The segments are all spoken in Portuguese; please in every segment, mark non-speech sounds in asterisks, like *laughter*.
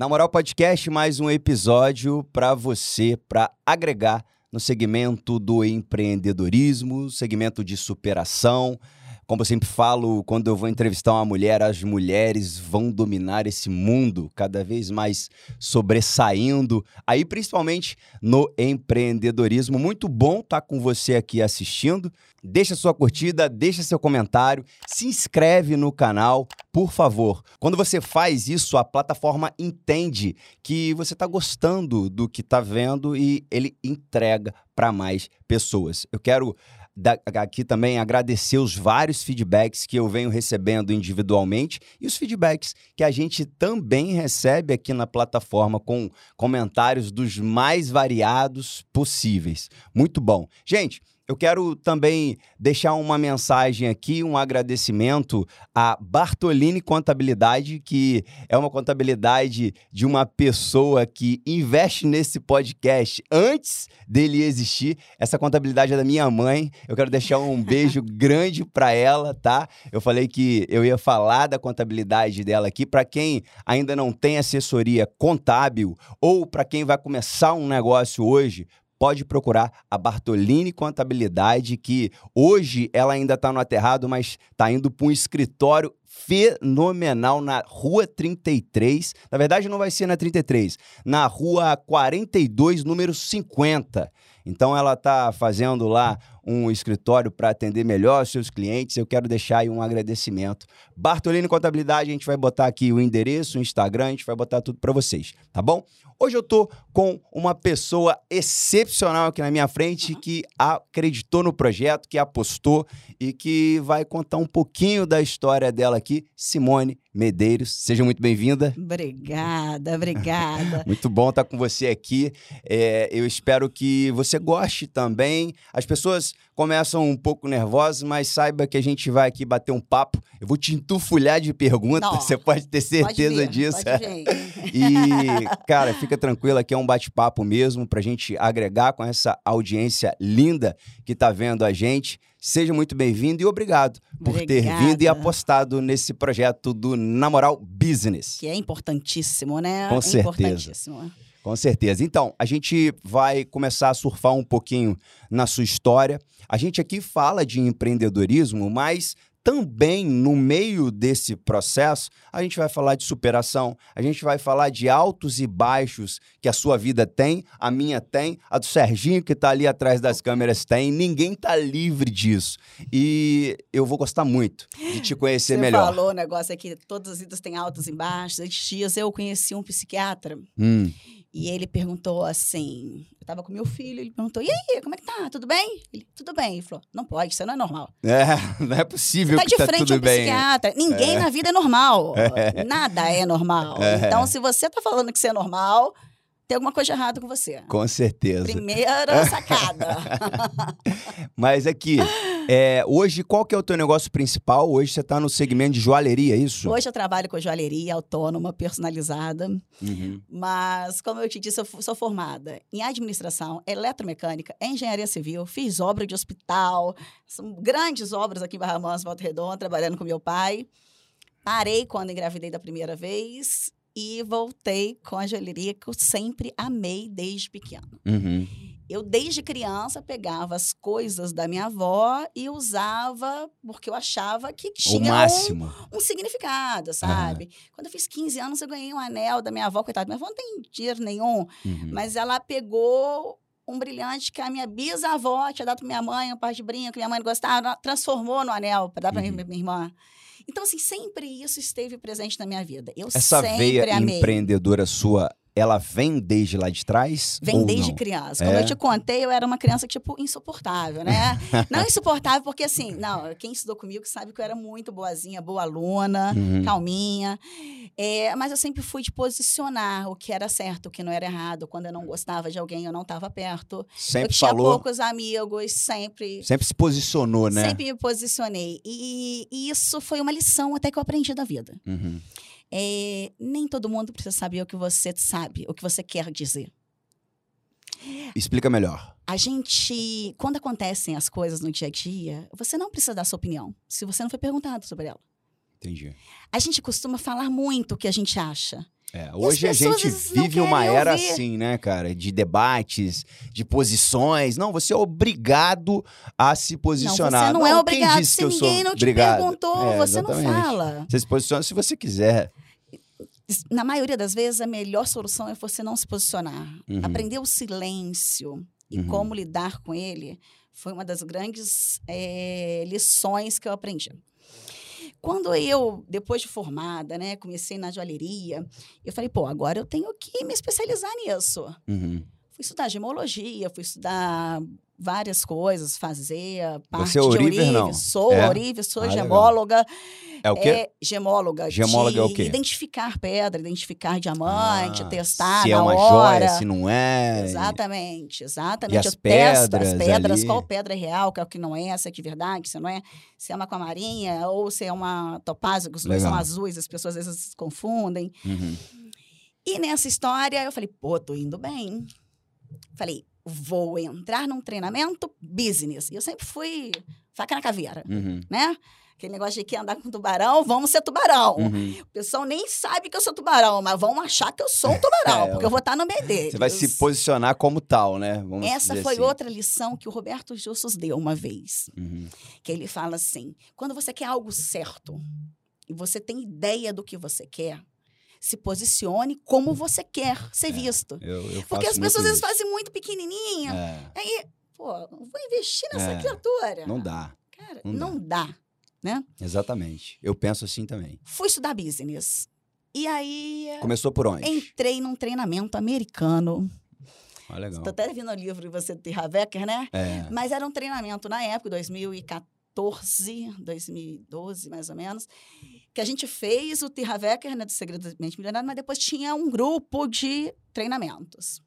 Na Moral Podcast, mais um episódio para você, para agregar no segmento do empreendedorismo, segmento de superação. Como eu sempre falo, quando eu vou entrevistar uma mulher, as mulheres vão dominar esse mundo cada vez mais sobressaindo, aí principalmente no empreendedorismo. Muito bom estar com você aqui assistindo. Deixa sua curtida, deixa seu comentário, se inscreve no canal, por favor. Quando você faz isso, a plataforma entende que você está gostando do que está vendo e ele entrega para mais pessoas. Eu quero aqui também agradecer os vários feedbacks que eu venho recebendo individualmente e os feedbacks que a gente também recebe aqui na plataforma com comentários dos mais variados possíveis. Muito bom. Gente, eu quero também deixar uma mensagem aqui, um agradecimento à Bartolini Contabilidade, que é uma contabilidade de uma pessoa que investe nesse podcast antes dele existir. Essa contabilidade é da minha mãe. Eu quero deixar um *laughs* beijo grande para ela, tá? Eu falei que eu ia falar da contabilidade dela aqui para quem ainda não tem assessoria contábil ou para quem vai começar um negócio hoje, pode procurar a Bartolini Contabilidade, que hoje ela ainda está no aterrado, mas está indo para um escritório fenomenal na Rua 33. Na verdade, não vai ser na 33, na Rua 42, número 50. Então, ela está fazendo lá um escritório para atender melhor seus clientes. Eu quero deixar aí um agradecimento. Bartolini Contabilidade, a gente vai botar aqui o endereço, o Instagram, a gente vai botar tudo para vocês, tá bom? Hoje eu tô com uma pessoa excepcional aqui na minha frente que acreditou no projeto, que apostou e que vai contar um pouquinho da história dela aqui, Simone Medeiros. Seja muito bem-vinda. Obrigada, obrigada. *laughs* muito bom estar com você aqui. É, eu espero que você goste também. As pessoas começam um pouco nervosas, mas saiba que a gente vai aqui bater um papo. Eu vou te entufulhar de perguntas, *laughs* você pode ter certeza pode vir, disso. Pode e, cara, fica tranquilo, aqui é um bate-papo mesmo pra gente agregar com essa audiência linda que tá vendo a gente. Seja muito bem-vindo e obrigado por Obrigada. ter vindo e apostado nesse projeto do Namoral Business. Que é importantíssimo, né? Com é certeza. Importantíssimo. Com certeza. Então, a gente vai começar a surfar um pouquinho na sua história. A gente aqui fala de empreendedorismo, mas também no meio desse processo, a gente vai falar de superação, a gente vai falar de altos e baixos que a sua vida tem, a minha tem, a do Serginho que está ali atrás das câmeras tem, ninguém está livre disso. E eu vou gostar muito de te conhecer Você melhor. Você falou o negócio aqui, todas as vidas têm altos e baixos. Esses dias eu conheci um psiquiatra hum. E ele perguntou assim, eu tava com meu filho, ele perguntou, e aí, como é que tá? Tudo bem? Ele, tudo bem. Ele falou, não pode, isso não é normal. É, *laughs* não é possível Você tá que de tá frente tudo a um bem. psiquiatra. Ninguém É. na vida é normal. *laughs* Nada é normal. É. Então, se você tá falando que você é normal, tem alguma coisa errada com você. Com certeza. Primeira *laughs* sacada. Mas aqui, é, hoje qual que é o teu negócio principal? Hoje você está no segmento de joalheria, é isso? Hoje eu trabalho com joalheria autônoma, personalizada. Uhum. Mas, como eu te disse, eu sou formada em administração, eletromecânica, engenharia civil, fiz obra de hospital, são grandes obras aqui em Barra Mansa, Volta Redonda, trabalhando com meu pai. Parei quando engravidei da primeira vez e voltei com a joalheria que eu sempre amei desde pequeno. Uhum. Eu, desde criança, pegava as coisas da minha avó e usava porque eu achava que tinha um, um significado, sabe? Quando eu fiz 15 anos, eu ganhei um anel da minha avó, coitada. Minha avó não tem dinheiro nenhum, Uhum. mas ela pegou um brilhante que a minha bisavó tinha dado pra minha mãe, um par de brinco que minha mãe gostava, transformou no anel para dar pra Uhum. minha, minha irmã. Então, assim, sempre isso esteve presente na minha vida. Eu Essa veia amei. empreendedora sua, ela vem desde lá de trás? Vem desde não? criança. Como É? eu te contei, eu era uma criança, tipo, insuportável, né? *laughs* não insuportável porque, assim, não, quem estudou comigo sabe que eu era muito boazinha, boa aluna, Uhum. calminha. É, mas eu sempre fui de posicionar o que era certo, o que não era errado. Quando eu não gostava de alguém, eu não estava perto. eu Sempre tinha falou, poucos amigos, sempre... sempre se posicionou, né? Sempre me posicionei. E, e isso foi uma lição até que eu aprendi da vida. Uhum. É, nem todo mundo precisa saber o que você sabe, o que você quer dizer. Explica melhor. A gente, quando acontecem as coisas no dia a dia, você não precisa dar sua opinião, se você não foi perguntado sobre ela. Entendi. A gente costuma falar muito o que a gente acha. É, hoje a gente não vive uma era ouvir. assim, né, cara? De debates, de posições. Não, você é obrigado a se Não, posicionar. você não, é quem obrigado. disse Se que eu sou ninguém não te obrigado? perguntou, É, você não exatamente. fala. Você se posiciona se você quiser. Na maioria das vezes, a melhor solução é você não se posicionar. Uhum. Aprender o silêncio e Uhum. como lidar com ele foi uma das grandes eh, lições que eu aprendi. Quando eu, depois de formada, né, comecei na joalheria, eu falei, pô, agora eu tenho que me especializar nisso. Uhum. Fui estudar gemologia, fui estudar várias coisas, fazer parte Você é de Oriver, não? Sou É? ourives, sou Ah, legal. gemóloga. É o quê? É gemóloga. Gemóloga de é o quê? Identificar pedra, identificar diamante, Ah, testar se na é uma hora. joia, se não é. Exatamente, exatamente. as eu testo as pedras pedras, ali? qual pedra é real, qual que não é, se é de verdade, se não é, se é uma aquamarinha ou se é uma topázio, que os dois são Legal. azuis, as pessoas às vezes se confundem. Uhum. E nessa história, eu falei, pô, tô indo bem. Falei, vou entrar num treinamento business. E eu sempre fui faca na caveira, Uhum. né? Aquele negócio de que andar com tubarão, vamos ser tubarão. Uhum. O pessoal nem sabe que eu sou tubarão, mas vão achar que eu sou um *laughs* tubarão, É, porque eu vou estar no meio deles. Você vai se posicionar como tal, né? Vamos Essa foi assim. outra lição que o Roberto Justus deu uma vez. Uhum. Que ele fala assim: quando você quer algo certo e você tem ideia do que você quer, se posicione como você quer ser visto. Eu, eu Porque as pessoas às vezes fazem muito pequenininha. É, Aí, pô, vou investir nessa É, criatura. não dá. Cara, não não, dá. né? Exatamente. Eu penso assim também. Fui estudar business. E aí Começou por onde? entrei num treinamento americano. Ah, legal. Tô até vendo o livro de você ter Havecker, né? É. Mas era um treinamento na época, 2014, 2012, mais ou menos, que a gente fez o Terra Wecker, né, do Segredo da Mente Milionária, mas depois tinha um grupo de treinamentos.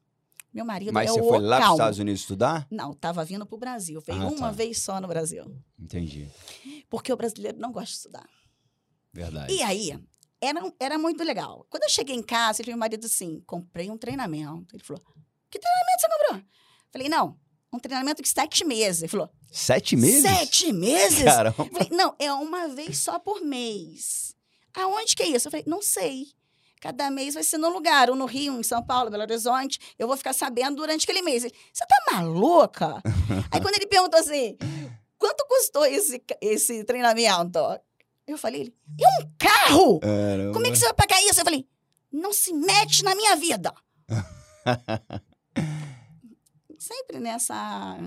Meu marido Mas é você o foi lá para os. Estados Unidos estudar? Não, estava vindo para o Brasil. Veio Ah, uma tá. vez só no Brasil. Entendi. Porque o brasileiro não gosta de estudar. Verdade. E aí, era, era muito legal. Quando eu cheguei em casa, ele meu marido assim, comprei um treinamento. Ele falou, que treinamento você comprou? Falei, não, um treinamento de sete meses. Ele falou, Sete meses? sete meses? Caramba. Eu falei, não, é uma vez só por mês. Aonde que é isso? Eu falei, não sei. Cada mês vai ser num lugar, ou no Rio, em São Paulo, Belo Horizonte. Eu vou ficar sabendo durante aquele mês. Ele, Você tá maluca? *laughs* Aí quando ele perguntou assim, quanto custou esse, esse treinamento? Eu falei, ele, e um carro? Caramba. Como é que você vai pagar isso? Eu falei, não se mete na minha vida. *laughs* Sempre nessa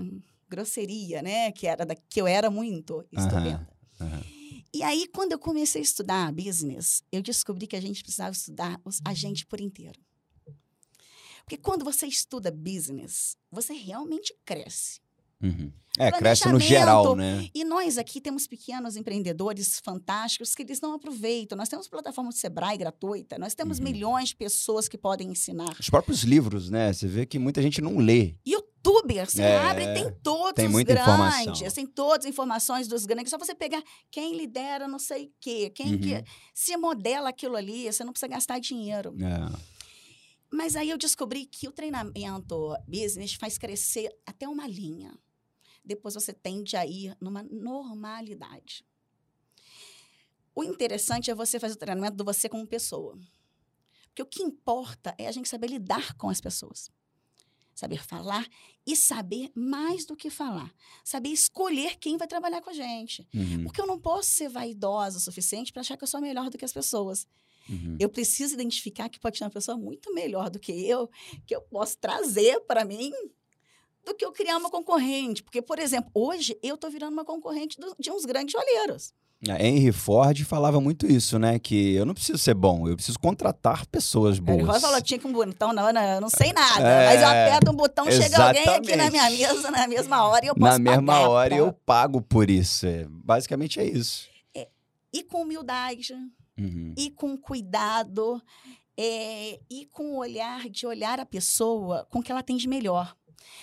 grosseria, né? Que, era da, que eu era muito estudante. Aham. E aí, quando eu comecei a estudar business, eu descobri que a gente precisava estudar a gente por inteiro. Porque quando você estuda business, você realmente cresce. Uhum. É, cresce no geral, né? E nós aqui temos pequenos empreendedores fantásticos que eles não aproveitam. Nós temos plataforma de Sebrae gratuita, nós temos Uhum. milhões de pessoas que podem ensinar. Os próprios livros, né? Você vê que muita gente não lê. Youtuber, você É, abre e tem todos tem os muita grandes. informação. Tem todas as informações dos grandes. Só você pegar quem lidera não sei o quê, quem Uhum. que se modela aquilo ali, você não precisa gastar dinheiro. É. Mas aí eu descobri que o treinamento business faz crescer até uma linha. Depois você tende a ir numa normalidade. O interessante é você fazer o treinamento do você como pessoa. Porque o que importa é a gente saber lidar com as pessoas. Saber falar e saber mais do que falar. Saber escolher quem vai trabalhar com a gente. Uhum. Porque eu não posso ser vaidosa o suficiente para achar que eu sou melhor do que as pessoas. Uhum. Eu preciso identificar que pode ter uma pessoa muito melhor do que eu, que eu posso trazer para mim, do que eu criar uma concorrente. Porque, por exemplo, hoje eu estou virando uma concorrente do- de uns grandes olheiros. A Henry Ford falava muito isso, né? Que eu não preciso ser bom, eu preciso contratar pessoas boas. falou, tinha que um botão, não, não, eu não sei nada. É, mas eu aperto um botão, chega alguém aqui na exatamente. minha mesa na mesma hora e eu posso Na mesma pagar hora pra- eu pago por isso. É, basicamente é isso. E com humildade, Uhum. e com cuidado, é, e com o olhar de olhar a pessoa com o que ela tem de melhor.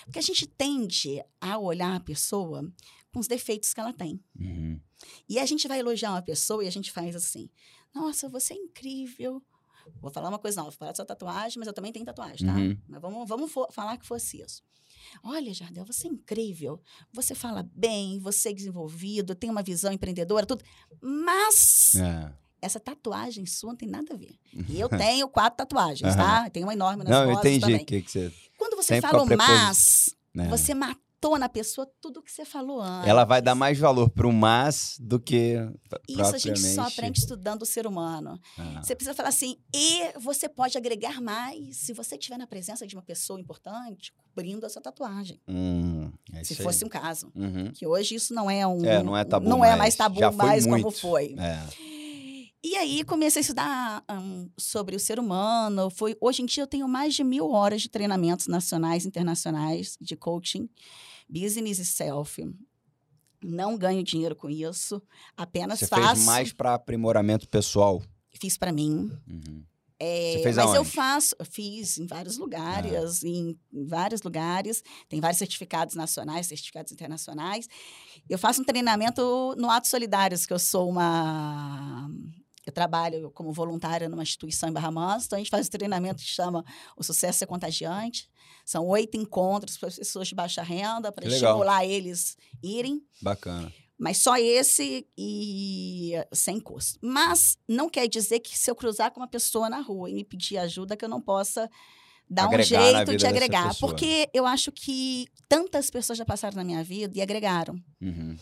Porque a gente tende a olhar a pessoa com os defeitos que ela tem. Uhum. E a gente vai elogiar uma pessoa e a gente faz assim: Nossa, você é incrível. Vou falar uma coisa, não, vou falar da sua tatuagem, mas eu também tenho tatuagem, tá? Uhum. Mas vamos, vamos falar que fosse isso. Olha, Jardel, você é incrível. Você fala bem, você é desenvolvido, tem uma visão empreendedora, tudo. Mas É. essa tatuagem sua não tem nada a ver. E eu *laughs* tenho quatro tatuagens, tá? Tenho uma enorme nas Não, eu costas entendi também. o que, que você. Quando você Sempre fala a o preposi- mas, né? você matou na pessoa tudo que você falou antes. Ela vai dar mais valor pro mas do que. Isso a gente só aprende estudando o ser humano. Ah, Você precisa falar assim, e você pode agregar mais se você estiver na presença de uma pessoa importante, cobrindo essa tatuagem. hum, é se fosse aí. um caso. Uhum. Que hoje isso não é um. É, não é tabu Não é mais. mais tabu mais como foi. É. E aí comecei a estudar hum, sobre o ser humano. Foi, hoje em dia eu tenho mais de mil horas de treinamentos nacionais e internacionais de coaching, business e self. Não ganho dinheiro com isso, apenas Você faço. fez mais para aprimoramento pessoal. Fiz para mim. Uhum. É, Você fez mas eu aonde? faço, eu fiz em vários lugares, em, em vários lugares. Tem vários certificados nacionais, certificados internacionais. Eu faço um treinamento no Atos Solidários, que eu sou uma. Eu trabalho como voluntária numa instituição em Barra Mansa, então a gente faz um treinamento que chama O Sucesso é Contagiante. São oito encontros para pessoas de baixa renda, para estimular eles irem Bacana. mas só esse e sem custo. Mas não quer dizer que se eu cruzar com uma pessoa na rua e me pedir ajuda, que eu não possa dar Agregar um jeito de agregar. Porque eu acho que tantas pessoas já passaram na minha vida e agregaram. Uhum.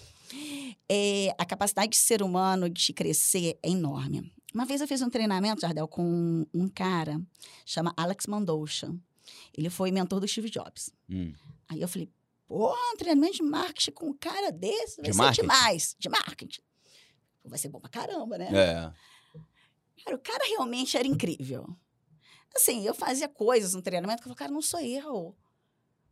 É, a capacidade de ser humano de crescer é enorme. Uma vez eu fiz um treinamento, Jardel, com um cara, chama Alex Mandoucha. Ele foi mentor do Steve Jobs. Hum. Aí eu falei, pô, um treinamento de marketing com um cara desse vai De ser marketing? demais. De marketing. Vai ser bom pra caramba, né? É. Cara, o cara realmente era incrível. Assim, eu fazia coisas no treinamento que eu falava, cara, não sou eu.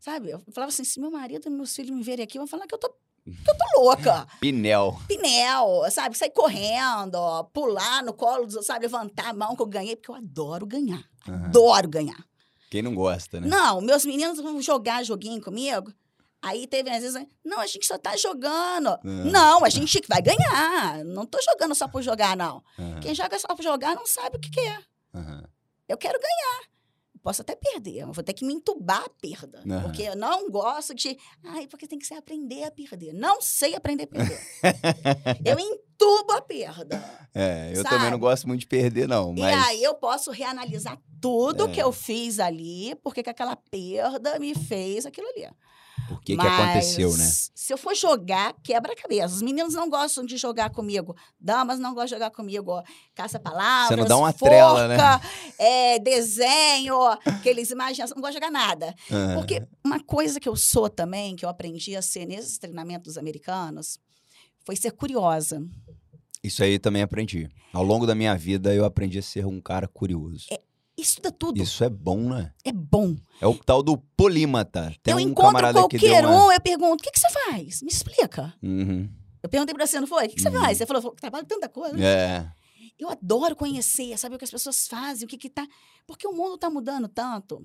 Sabe? Eu falava assim, se meu marido e meus filhos me verem aqui, vão falar que eu tô, eu tô louca. Pinel. Pinel, sabe? Sair correndo, ó, pular no colo, sabe? Levantar a mão que eu ganhei, porque eu adoro ganhar. Aham. Adoro ganhar. Quem não gosta, né? Não, meus meninos vão jogar joguinho comigo. Aí teve às vezes, não, a gente só tá jogando. Ah. Não, a gente vai ganhar. Não tô jogando só por jogar, não. Aham. Quem joga só por jogar não sabe o que, que é. Eu quero ganhar. Posso até perder, vou ter que me entubar a perda. Aham. Porque eu não gosto de. Ai, porque tem que ser aprender a perder. Não sei aprender a perder. *laughs* eu entubo a perda. É, eu Sabe? também não gosto muito de perder, não. Mas... E aí eu posso reanalisar tudo É. que eu fiz ali, porque que aquela perda me fez aquilo ali. Por que, que aconteceu, né? Se eu for jogar, quebra a cabeça. Os meninos não gostam de jogar comigo. Damas não gostam de jogar comigo. Caça-palavras, Você não dá uma forca, trela, né? *laughs* é, desenho, aqueles imagens. Não gosto de jogar nada. Aham. Porque uma coisa que eu sou também, que eu aprendi a ser nesses treinamentos americanos, foi ser curiosa. Isso aí também aprendi. Ao longo da minha vida, eu aprendi a ser um cara curioso. Estuda tudo. Isso é bom, né? É bom. É o tal do polímata. Tem eu um encontro qualquer uma... um, eu pergunto, o que, que você faz? Me explica. Uhum. Eu perguntei pra você, não foi? O que, que você Uhum. faz? Você falou, trabalho tanta coisa. É. Eu adoro conhecer, saber o que as pessoas fazem, o que que tá... Porque o mundo tá mudando tanto.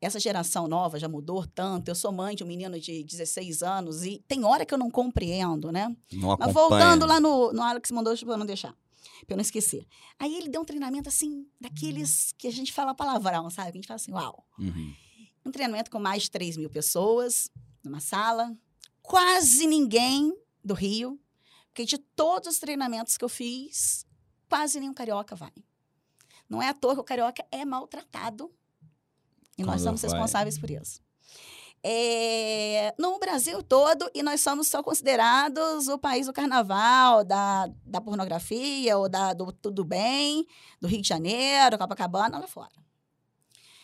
Essa geração nova já mudou tanto. Eu sou mãe de um menino de 16 anos e tem hora que eu não compreendo, né? Não Mas voltando lá no, no Alex mandou eu não deixar, pra eu não esquecer. Aí ele deu um treinamento assim, daqueles que a gente fala palavrão, sabe? A gente fala assim, uau. Uhum. Um treinamento com mais de 3 mil pessoas, numa sala. Quase ninguém do Rio. Porque de todos os treinamentos que eu fiz, quase nenhum carioca vai. Não é à toa que o carioca é maltratado. E nós Quando somos vai. responsáveis por isso. É, no Brasil todo, e nós somos só considerados o país do carnaval, da, da pornografia, ou da, do tudo bem, do Rio de Janeiro, Copacabana, lá fora.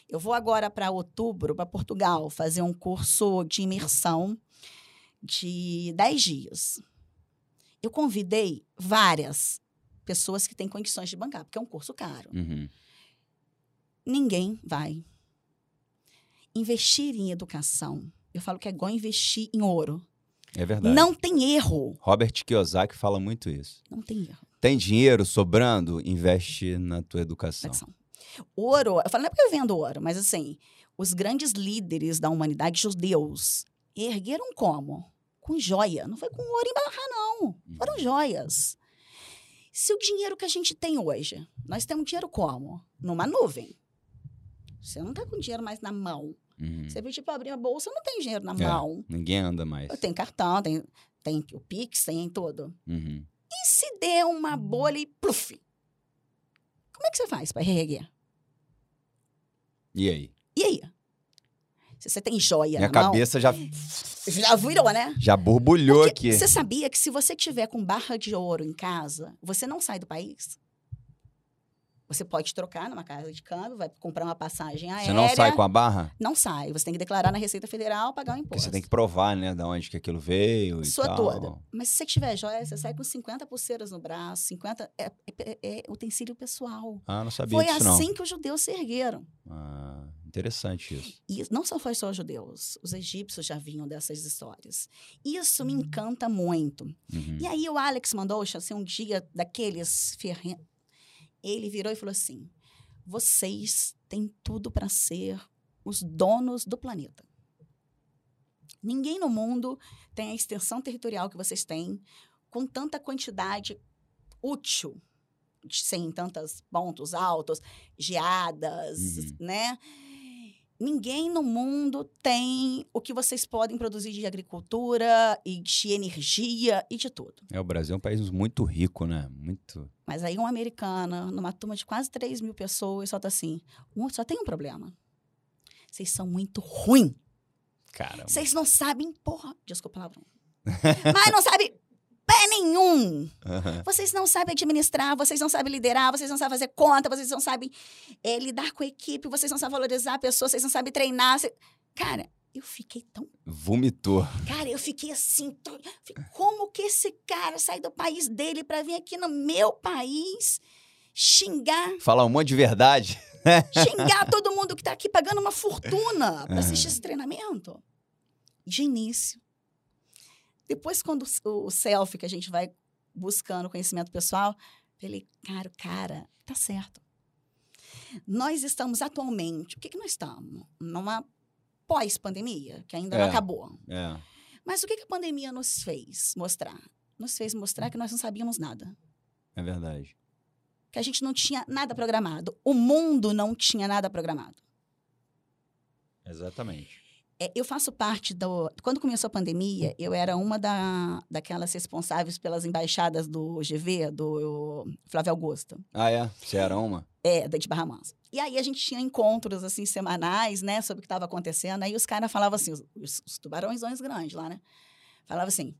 Eu vou agora para outubro, para Portugal, fazer um curso de imersão de 10 dias. Eu convidei várias pessoas que têm condições de bancar, porque é um curso caro. Uhum. Ninguém vai. Investir em educação, eu falo que é igual investir em ouro. É verdade. Não tem erro. Robert Kiyosaki fala muito isso. Não tem erro. Tem dinheiro sobrando, investe na tua educação. Educação. Ouro, eu falo, não é porque eu vendo ouro, mas assim, os grandes líderes da humanidade, judeus, ergueram como? Com joia. Não foi com ouro em barra, não. Foram joias. Se o dinheiro que a gente tem hoje, nós temos dinheiro como? Numa nuvem. Você não tá com dinheiro mais na mão. Uhum. Você viu, tipo, abrir a bolsa, não tem dinheiro na É. mão. Ninguém anda mais. Eu tenho cartão, tem, tem o Pix, tem tudo. Uhum. E se der uma bolha e pluf? Como é que você faz para reerguer? E aí? E aí? Se você tem joia Minha na mão, cabeça já, já virou, né? já borbulhou Porque aqui. Você sabia que se você tiver com barra de ouro em casa, você não sai do país? Você pode trocar numa casa de câmbio, vai comprar uma passagem aérea. Você não sai com a barra? Não sai. Você tem que declarar na Receita Federal, pagar o Porque imposto. você tem que provar, né, de onde que aquilo veio e Sua tal. toda. Mas se você tiver joia, você sai com 50 pulseiras no braço, 50... É, é- é utensílio pessoal. Ah, não sabia Foi disso, não. assim que os judeus se ergueram. Ah, interessante isso. E não só foi só os judeus, os egípcios já vinham dessas histórias. Isso me encanta muito. Uhum. E aí o Alex mandou, assim, um dia daqueles ferrentos. Ele virou e falou assim: vocês têm tudo para ser os donos do planeta. Ninguém no mundo tem a extensão territorial que vocês têm, com tanta quantidade útil, sem tantos pontos altos, geadas, Uhum. né? Ninguém no mundo tem o que vocês podem produzir de agricultura e de energia e de tudo. É, o Brasil é um país muito rico, né? Muito. Mas aí um americano, numa turma de quase 3 mil pessoas, solta assim, um, só tem um problema. Vocês são muito ruins. Caramba. Vocês não sabem, porra, desculpa palavrão. *laughs* Mas não sabem pé nenhum. Aham. Vocês não sabem administrar, vocês não sabem liderar, vocês não sabem fazer conta, vocês não sabem eh, lidar com a equipe, vocês não sabem valorizar a pessoa, vocês não sabem treinar. cê- Cara, eu fiquei tão Vomitou. Cara, eu fiquei assim, fiquei, como que esse cara sai do país dele pra vir aqui no meu país xingar, Falar um monte de verdade. *laughs* xingar todo mundo que tá aqui pagando uma fortuna pra assistir esse treinamento? De início. Depois, quando o, selfie que a gente vai buscando conhecimento pessoal, falei, cara, cara, tá certo. Nós estamos atualmente, o que, que nós estamos? Numa pós-pandemia, que ainda não É. acabou. É. Mas o que, que a pandemia nos fez mostrar? Nos fez mostrar que nós não sabíamos nada. É verdade. Que a gente não tinha nada programado. O mundo não tinha nada programado. Exatamente. É, eu faço parte do. Quando começou a pandemia, eu era uma da, daquelas responsáveis pelas embaixadas do GV, do Flávio Augusto, Ah, é? Você era uma? é, da de Barra Mansa. E aí a gente tinha encontros assim semanais, né, sobre o que estava acontecendo. Aí os caras falavam assim, os, os, os tubarões grandes lá, né? Falavam assim,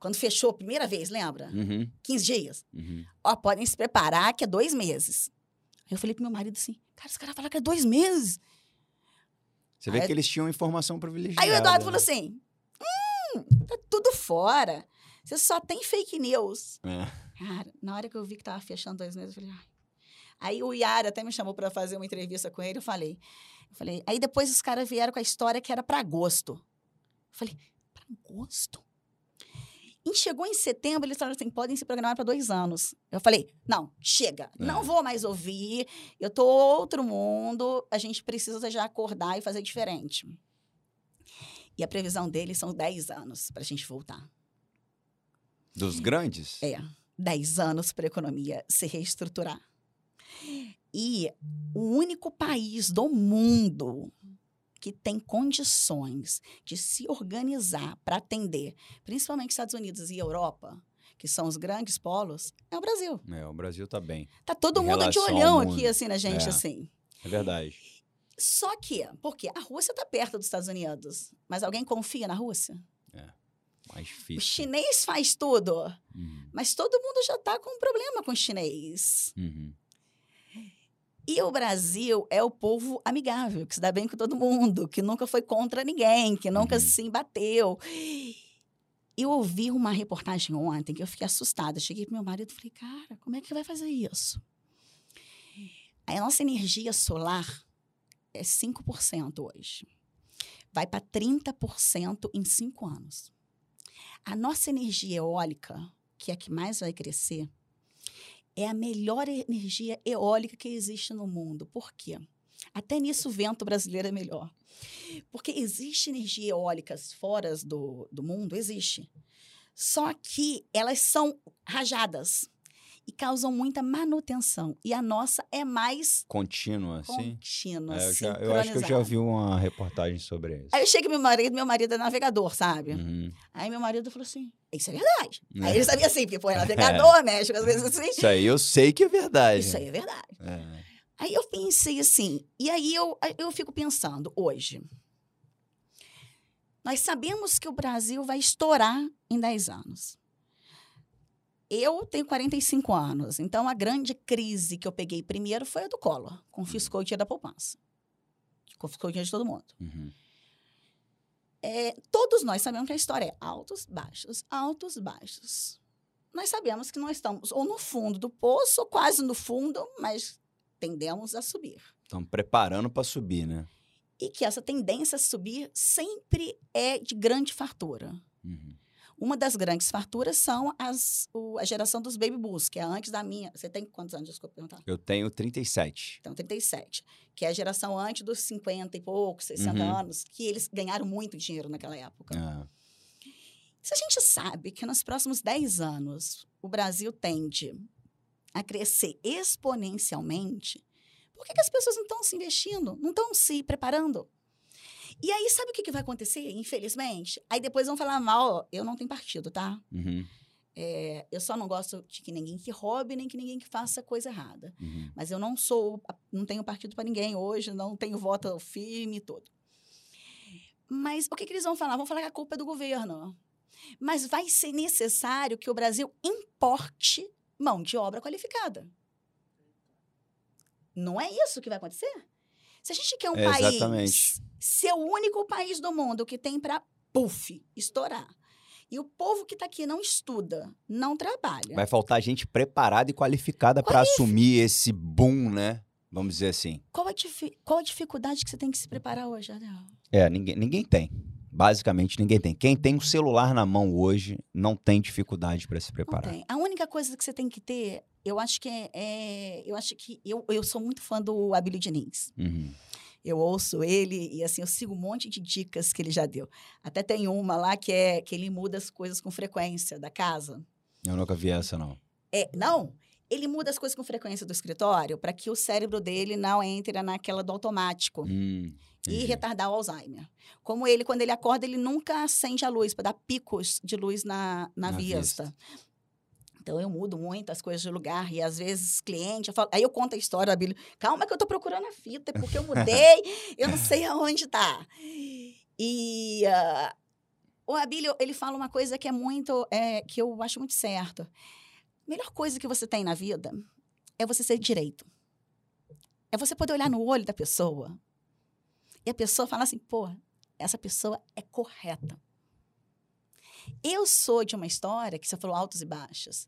quando fechou a primeira vez, lembra? Uhum. 15 dias. Uhum. Ó, podem se preparar que é dois meses. Aí eu falei pro meu marido assim, cara, os caras falaram que é dois meses. Você vê Aí- que eles tinham informação privilegiada. Aí o Eduardo né? falou assim, hum, tá tudo fora. Você só tem fake news. É. Cara, na hora que eu vi que tava fechando dois meses, eu falei, ai. Aí o Yara até me chamou para fazer uma entrevista com ele, eu falei, eu falei, aí depois os caras vieram com a história que era para agosto. Eu falei, para agosto? E chegou em setembro, eles falaram assim, podem se programar para dois anos. Eu falei, não, chega, É. não vou mais ouvir, eu tô outro mundo, a gente precisa já acordar e fazer diferente. E a previsão deles são 10 anos para a gente voltar. Dos grandes? É, 10 anos para a economia se reestruturar. E o único país do mundo que tem condições de se organizar para atender, principalmente Estados Unidos e Europa, que são os grandes polos, é o Brasil. É, o Brasil tá bem. Tá todo Em mundo de olhão aqui, assim, na gente, É. assim. É verdade. Só que, porque a Rússia está perto dos Estados Unidos, mas alguém confia na Rússia? Mais O difícil. chinês faz tudo, Uhum. mas todo mundo já está com um problema com o chinês. Uhum. E o Brasil é o povo amigável, que se dá bem com todo mundo, que nunca foi contra ninguém, que nunca Uhum. se embateu. Eu ouvi uma reportagem ontem que eu fiquei assustada. Cheguei pro meu marido e falei, cara, como é que vai fazer isso? A nossa energia solar é 5% hoje. Vai para 30% em cinco anos. A nossa energia eólica, que é a que mais vai crescer, é a melhor energia eólica que existe no mundo. Por quê? Até nisso o vento brasileiro é melhor. Porque existe energia eólicas fora do, do mundo? Existe. Só que elas são rajadas. E causam muita manutenção. E a nossa é mais Contínua, assim? contínua, É, eu, já- eu acho que eu já vi uma reportagem sobre isso. Aí eu cheguei meu marido, meu marido é navegador, sabe? Uhum. Aí meu marido falou assim: Isso é verdade. É. Aí ele sabia assim, porque pô, é *laughs* navegador, mexe com as coisas assim. Isso aí eu sei que é verdade. Isso aí é verdade. É. Aí eu pensei assim, e aí eu, eu fico pensando, hoje, nós sabemos que o Brasil vai estourar em 10 anos. Eu tenho 45 anos, então a grande crise que eu peguei primeiro foi a do Collor. Confiscou o dinheiro da poupança. Confiscou o dinheiro de todo mundo. Uhum. É, todos nós sabemos que a história é altos, baixos, altos, baixos. Nós sabemos que nós estamos ou no fundo do poço, ou quase no fundo, mas tendemos a subir. Estão preparando para subir, né? E que essa tendência a subir sempre é de grande fartura. Uhum. Uma das grandes farturas são as, o- a geração dos baby boomers, que é antes da minha. Você tem quantos anos? Desculpa perguntar. Eu tenho 37. Então, 37. Que é a geração antes dos 50 e poucos, 60 Uhum. anos, que eles ganharam muito dinheiro naquela época. Ah, Se a gente sabe que nos próximos 10 anos o Brasil tende a crescer exponencialmente, por que, que as pessoas não estão se investindo, não estão se preparando? E aí, sabe o que, que vai acontecer, infelizmente? Aí depois vão falar mal, eu não tenho partido, tá? uhum, É, eu só não gosto de que ninguém que roube, nem que ninguém que faça coisa errada. uhum. Mas eu não sou, não tenho partido para ninguém hoje, não tenho voto firme e tudo. Mas o que, que eles vão falar? Vão falar que a culpa é do governo. Mas vai ser necessário que o Brasil importe mão de obra qualificada. Não é isso que vai acontecer? Se a gente quer um É, país exatamente. ser o único país do mundo que tem para, puff, estourar, e o povo que está aqui não estuda, não trabalha, Vai faltar gente preparada e qualificada para assumir esse boom, né? Vamos dizer assim. qual, a qual a dificuldade que você tem que se preparar hoje, Adel? É, ninguém, ninguém tem. Basicamente, ninguém tem. Quem tem um celular na mão hoje não tem dificuldade para se Não preparar. tem. A única coisa que você tem que ter, eu acho que é. é- eu acho que. Eu, eu sou muito fã do Abílio Diniz. Uhum. Eu ouço ele e assim, eu sigo um monte de dicas que ele já deu. Até tem uma lá que é que ele muda as coisas com frequência da casa. Eu nunca vi essa, não. É, não, ele muda as coisas com frequência do escritório para que o cérebro dele não entre naquela do automático Hum, e retardar o Alzheimer. Como ele, quando ele acorda, ele nunca acende a luz para dar picos de luz na, na, Na vista. vista. Então eu mudo muito as coisas de lugar e às vezes cliente, eu falo- aí eu conto a história, Abílio, calma que eu tô procurando a fita, é porque eu mudei, *laughs* eu não sei aonde tá. E ah, o Abílio, ele fala uma coisa que é muito, é, que eu acho muito certo. A melhor coisa que você tem na vida é você ser direito. É você poder olhar no olho da pessoa e a pessoa falar assim, pô, essa pessoa é correta. Eu sou de uma história que você falou altos e baixos.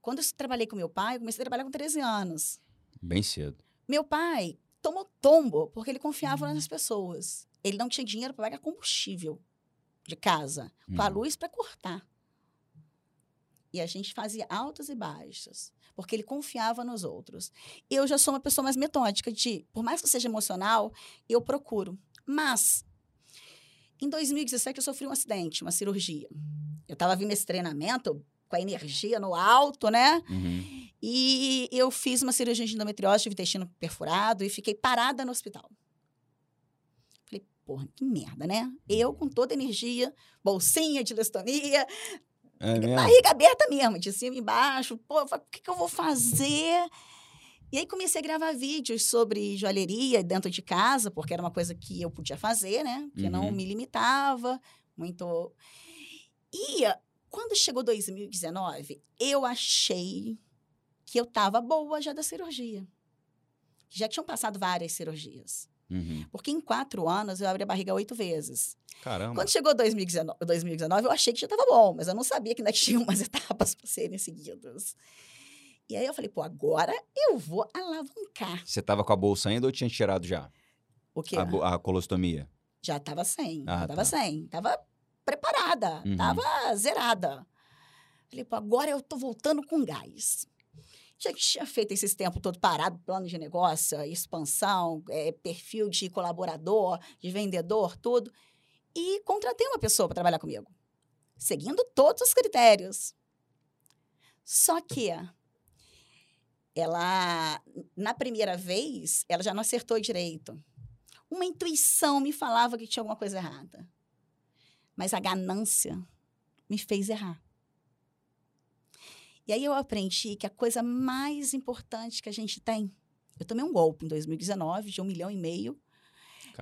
Quando eu trabalhei com meu pai, eu comecei a trabalhar com 13 anos. Bem cedo. Meu pai tomou tombo porque ele confiava nas pessoas. Ele não tinha dinheiro para pagar combustível de casa, com a Uhum. luz para cortar. E a gente fazia altos e baixos, porque ele confiava nos outros. Eu já sou uma pessoa mais metódica de, por mais que seja emocional, eu procuro. Mas em 2017 eu sofri um acidente, uma cirurgia. Eu estava vindo nesse treinamento com a energia no alto, né? Uhum. E eu fiz uma cirurgia de endometriose, tive intestino perfurado e fiquei parada no hospital. Falei, porra, que merda, né? Eu com toda a energia, bolsinha de lestomia, É mesmo? barriga aberta mesmo, de cima e embaixo. Pô, o que, que eu vou fazer? E aí comecei a gravar vídeos sobre joalheria dentro de casa, porque era uma coisa que eu podia fazer, né? Que não Uhum. me limitava muito. E quando chegou 2019, eu achei que eu estava boa já da cirurgia. Já tinham passado várias cirurgias. Uhum. Porque em quatro anos eu abri a barriga oito vezes. Caramba. Quando chegou 2019, 2019, eu achei que já estava bom, mas eu não sabia que ainda *laughs* tinha umas etapas para serem seguidas. E aí eu falei, pô, agora eu vou alavancar. Você tava com a bolsa ainda ou tinha tirado já? O quê? A, a colostomia? Já estava sem, Ah, já estava tá. sem. Estava preparada, Uhum. estava zerada. Falei, pô, agora eu tô voltando com gás. Já tinha feito esses tempos todo parado, plano de negócio, expansão, eh, perfil de colaborador, de vendedor, tudo. E contratei uma pessoa para trabalhar comigo, seguindo todos os critérios. Só que ela, na primeira vez, ela já não acertou direito. Uma intuição me falava que tinha alguma coisa errada. Mas a ganância me fez errar. E aí eu aprendi que a coisa mais importante que a gente tem. Eu tomei um golpe em 2019 de um milhão e meio.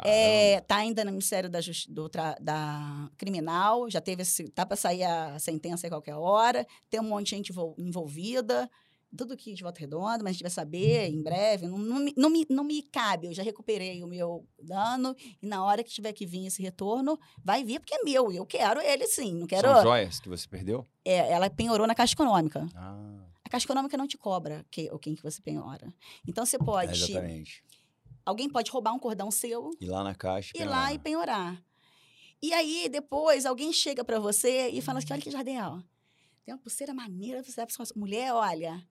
É, tá ainda no Ministério da, Justi do da Criminal, já teve esse, tá para sair a sentença a qualquer hora, tem um monte de gente envolvida tudo aqui de volta redonda, mas a gente vai saber em breve. Não, não, me, não, me, não me cabe, eu já recuperei o meu dano e na hora que tiver que vir esse retorno, vai vir porque é meu. Eu quero ele sim, não quero... São joias que você perdeu? É, ela penhorou na Caixa Econômica. Ah. A Caixa Econômica não te cobra que, quem que você penhora. Então você pode... É exatamente. Alguém pode roubar um cordão seu... Ir lá na Caixa Ir lá e penhorar. E aí, depois, alguém chega para você e fala assim, olha que jardel, tem uma pulseira maneira, você dá pra sua mulher, olha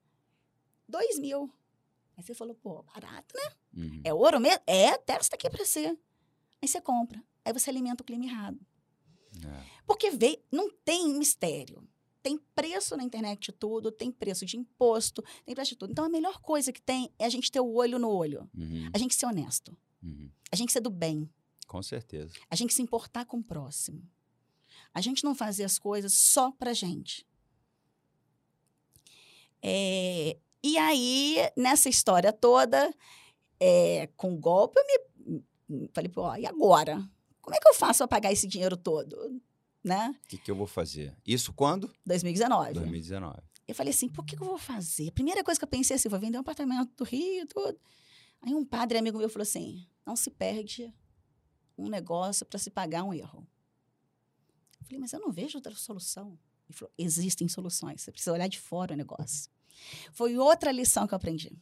dois mil. Aí você falou, pô, barato, né? Uhum. É ouro mesmo? É, testa aqui pra você. Aí você compra. Aí você alimenta o clima errado. É. Porque veio, não tem mistério. Tem preço na internet de tudo, tem preço de imposto, tem preço de tudo. Então a melhor coisa que tem é a gente ter o olho no olho. Uhum. A gente ser honesto. Uhum. A gente ser do bem. Com certeza. A gente se importar com o próximo. A gente não fazer as coisas só pra gente. É, e aí, nessa história toda, é, com o golpe, eu me hum, falei, pô, e agora? Como é que eu faço para pagar esse dinheiro todo? Né? O que, que eu vou fazer? Isso quando? 2019. 2019. Eu falei assim, por que, que eu vou fazer? Primeira coisa que eu pensei assim, vou vender um apartamento do Rio, tudo. Aí um padre amigo meu falou assim, não se perde um negócio para se pagar um erro. Eu falei, mas eu não vejo outra solução. Ele falou, existem soluções, você precisa olhar de fora o negócio. Foi outra lição que eu aprendi.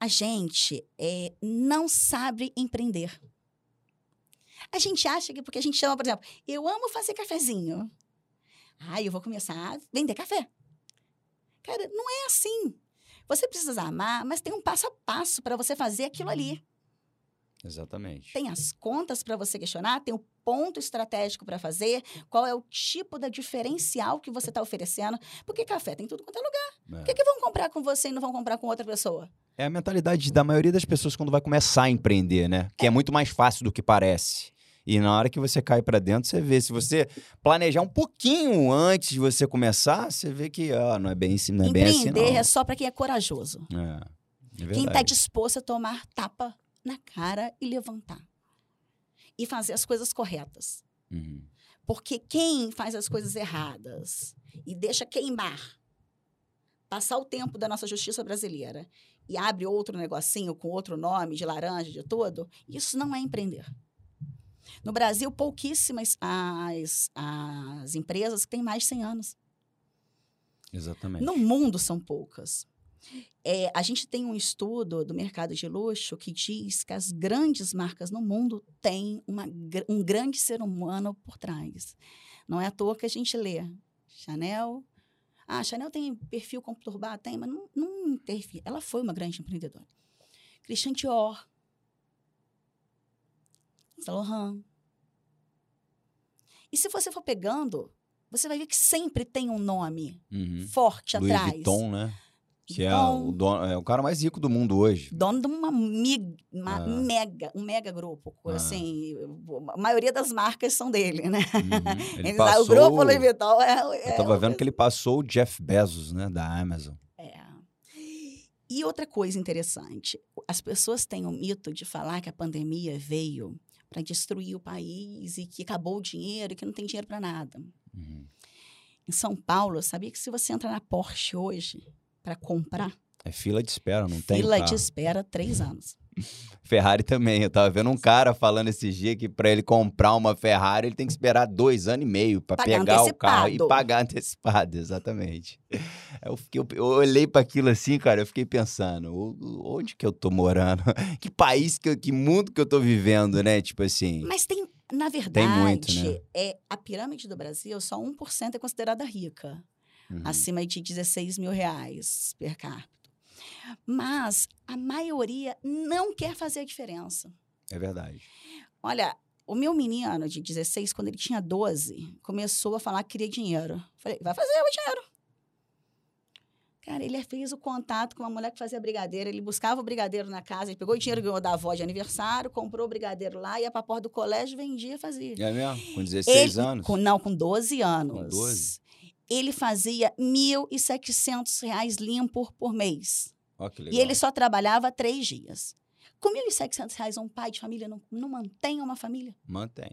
A gente é, não sabe empreender. A gente acha que porque a gente chama, por exemplo, eu amo fazer cafezinho. Ah, eu vou começar a vender café. Cara, não é assim. Você precisa amar, mas tem um passo a passo para você fazer aquilo ali. Exatamente. Tem as contas para você questionar, tem o ponto estratégico para fazer, qual é o tipo da diferencial que você está oferecendo. Porque café tem tudo quanto é lugar. É. Por que, que vão comprar com você e não vão comprar com outra pessoa? É a mentalidade da maioria das pessoas quando vai começar a empreender, né? Que é, é muito mais fácil do que parece. E na hora que você cai para dentro, você vê. Se você planejar um pouquinho antes de você começar, você vê que ó, não é bem, não é bem assim. Empreender é só para quem é corajoso. É, é quem está disposto a tomar tapa na cara e levantar. E fazer as coisas corretas. Uhum. Porque quem faz as coisas erradas e deixa queimar, passar o tempo da nossa justiça brasileira e abre outro negocinho com outro nome, de laranja, de tudo, isso não é empreender. No Brasil, pouquíssimas as, as empresas que têm mais de 100 anos. Exatamente. No mundo são poucas. É, a gente tem um estudo do mercado de luxo que diz que as grandes marcas no mundo têm uma, um grande ser humano por trás. Não é à toa que a gente lê Chanel. Ah, Chanel tem perfil conturbado? Tem, mas não, não interfere. Ela foi uma grande empreendedora. Christian Dior. Saint Laurent. E se você for pegando, você vai ver que sempre tem um nome uhum. forte Louis atrás. Vuitton, né? Que é, o dono, é o cara mais rico do mundo hoje. Dono de uma, mig, uma ah. mega, um mega grupo. Ah. Assim, a maioria das marcas são dele, né? Uhum. Ele *laughs* passou, o grupo Louis Vuitton é, é Eu tava vendo que ele passou o Jeff Bezos, né? Da Amazon. É. E outra coisa interessante. As pessoas têm o mito de falar que a pandemia veio para destruir o país e que acabou o dinheiro e que não tem dinheiro para nada. Uhum. Em São Paulo, eu sabia que se você entra na Porsche hoje para comprar. É fila de espera, não tem? Fila de espera, três anos. *laughs* Ferrari também. Eu tava vendo um cara falando esse dia que para ele comprar uma Ferrari, ele tem que esperar dois anos e meio para pegar antecipado. o carro e pagar antecipado, *laughs* exatamente. Eu, fiquei, eu olhei para aquilo assim, cara, eu fiquei pensando, onde que eu tô morando? *laughs* Que país, que, que mundo que eu tô vivendo, né? Tipo assim. Mas tem, na verdade, tem muito, né? é, a pirâmide do Brasil, só 1% é considerada rica uhum. acima de 16 mil reais per capita. Mas a maioria não quer fazer a diferença. É verdade. Olha, o meu menino de 16, quando ele tinha 12, começou a falar que queria dinheiro. Falei, vai fazer o dinheiro. Cara, ele fez o contato com uma mulher que fazia brigadeiro. Ele buscava o brigadeiro na casa, ele pegou o dinheiro que ganhou da avó de aniversário, comprou o brigadeiro lá, ia pra porta do colégio, vendia, fazia. É mesmo? Com 16 Ele- anos? Com, não, com 12 anos. Com 12? Ele fazia 1.700 reais limpo por mês. Que legal. E ele só trabalhava três dias. Com 1.700 reais, um pai de família não, não mantém uma família? Mantém.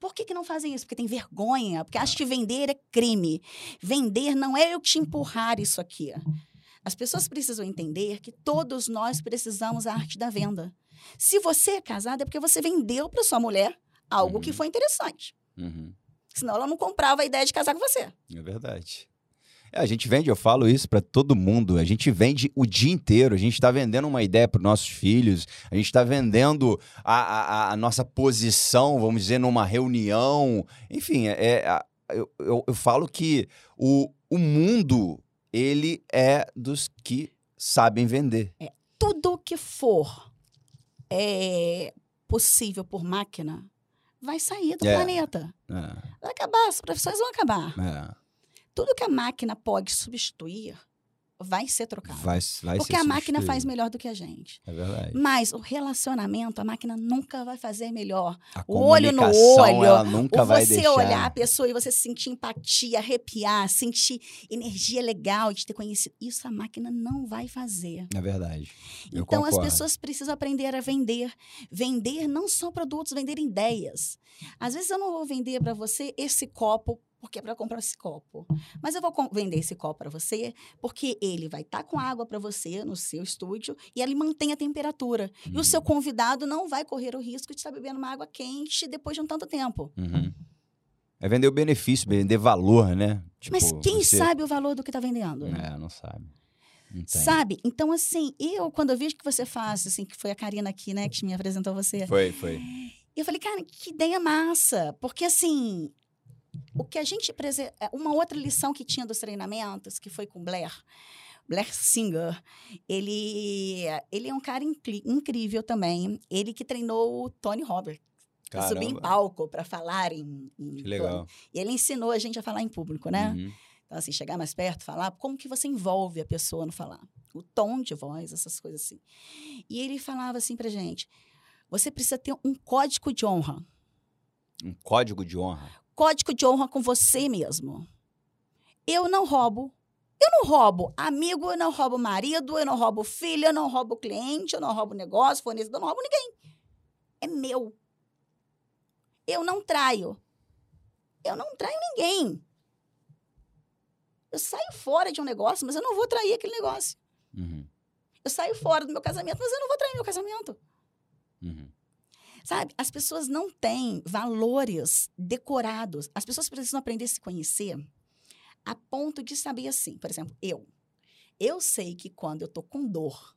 Por que, que não fazem isso? Porque tem vergonha, porque acham que vender é crime. Vender não é eu te empurrar isso aqui. As pessoas precisam entender que todos nós precisamos da arte da venda. Se você é casado, é porque você vendeu para sua mulher algo que Uhum. foi interessante. Uhum. Senão ela não comprava a ideia de casar com você. É verdade. É, a gente vende, eu falo isso pra todo mundo. A gente vende o dia inteiro. A gente tá vendendo uma ideia para nossos filhos. A gente tá vendendo a, a- a nossa posição, vamos dizer, numa reunião. Enfim, é, é- eu, eu, eu falo que o, o mundo, ele é dos que sabem vender. Tudo que for é, possível por máquina vai sair do É. planeta. É, Vai acabar, as profissões vão acabar. é. Tudo que a máquina pode substituir vai ser trocado. Vai, vai Porque a máquina faz melhor do que a gente. É verdade. Mas o relacionamento, a máquina nunca vai fazer melhor. A o olho no olho, ela nunca Ou vai você deixar. olhar a pessoa e você sentir empatia, arrepiar, sentir energia legal de ter conhecido. Isso a máquina não vai fazer. É verdade. Eu então as concordo. pessoas precisam aprender a vender. Vender não só produtos, vender ideias. Às vezes eu não vou vender para você esse copo porque é para comprar esse copo. Mas eu vou vender esse copo para você porque ele vai estar com água para você no seu estúdio e ele mantém a temperatura. E o seu convidado não vai correr o risco de estar bebendo uma água quente depois de um tanto tempo. Uhum. É vender o benefício, vender valor, né? Tipo, Mas quem você- sabe o valor do que está vendendo? É, não sabe. Sabe? Então, assim, eu, quando eu vejo que você faz, assim, que foi a Karina aqui, né, que me apresentou você. Foi, foi. E eu falei, cara, que ideia massa. Porque, assim, o que a gente. prese- é, Uma outra lição que tinha dos treinamentos, que foi com o Blair, Blair Singer, ele, ele é um cara incri- incrível também. Ele que treinou o Tony Roberts. Subir em palco para falar em, em Que legal. E ele ensinou a gente a falar em público, né? Uhum. Então, assim, chegar mais perto, falar, como que você envolve a pessoa no falar? O tom de voz, essas coisas assim. E ele falava assim pra gente: você precisa ter um código de honra. Um código de honra. Código de honra com você mesmo. Eu não roubo. Eu não roubo amigo, eu não roubo marido, eu não roubo filho, eu não roubo cliente, eu não roubo negócio, fornecedor, eu não roubo ninguém. É meu. Eu não traio. Eu não traio ninguém. Eu saio fora de um negócio, mas eu não vou trair aquele negócio. Uhum. Eu saio fora do meu casamento, mas eu não vou trair meu casamento. Uhum. Sabe? As pessoas não têm valores decorados. As pessoas precisam aprender a se conhecer a ponto de saber assim. Por exemplo, eu. Eu sei que quando eu tô com dor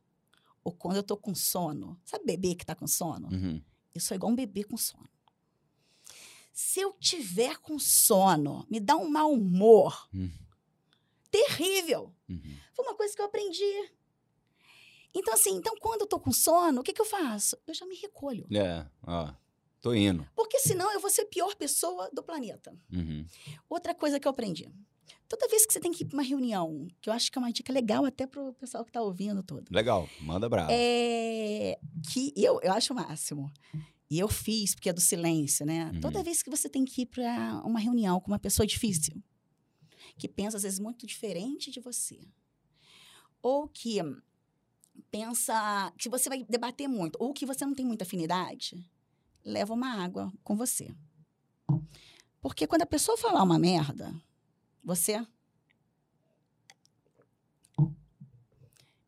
ou quando eu tô com sono, sabe bebê que tá com sono? Uhum. Eu sou igual um bebê com sono. Se eu tiver com sono, me dá um mau humor Hum. terrível. Uhum. Foi uma coisa que eu aprendi. Então, assim, então quando eu tô com sono, o que, que eu faço? Eu já me recolho. É, ó. Tô indo. Porque senão eu vou ser a pior pessoa do planeta. Uhum. Outra coisa que eu aprendi. Toda vez que você tem que ir para uma reunião, que eu acho que é uma dica legal até pro pessoal que está ouvindo todo, Legal, manda brava. é que eu, eu acho o máximo. E eu fiz, porque é do silêncio, né? Uhum. Toda vez que você tem que ir para uma reunião com uma pessoa difícil, que pensa às vezes muito diferente de você, ou que pensa que você vai debater muito, ou que você não tem muita afinidade, leva uma água com você. Porque quando a pessoa falar uma merda, você.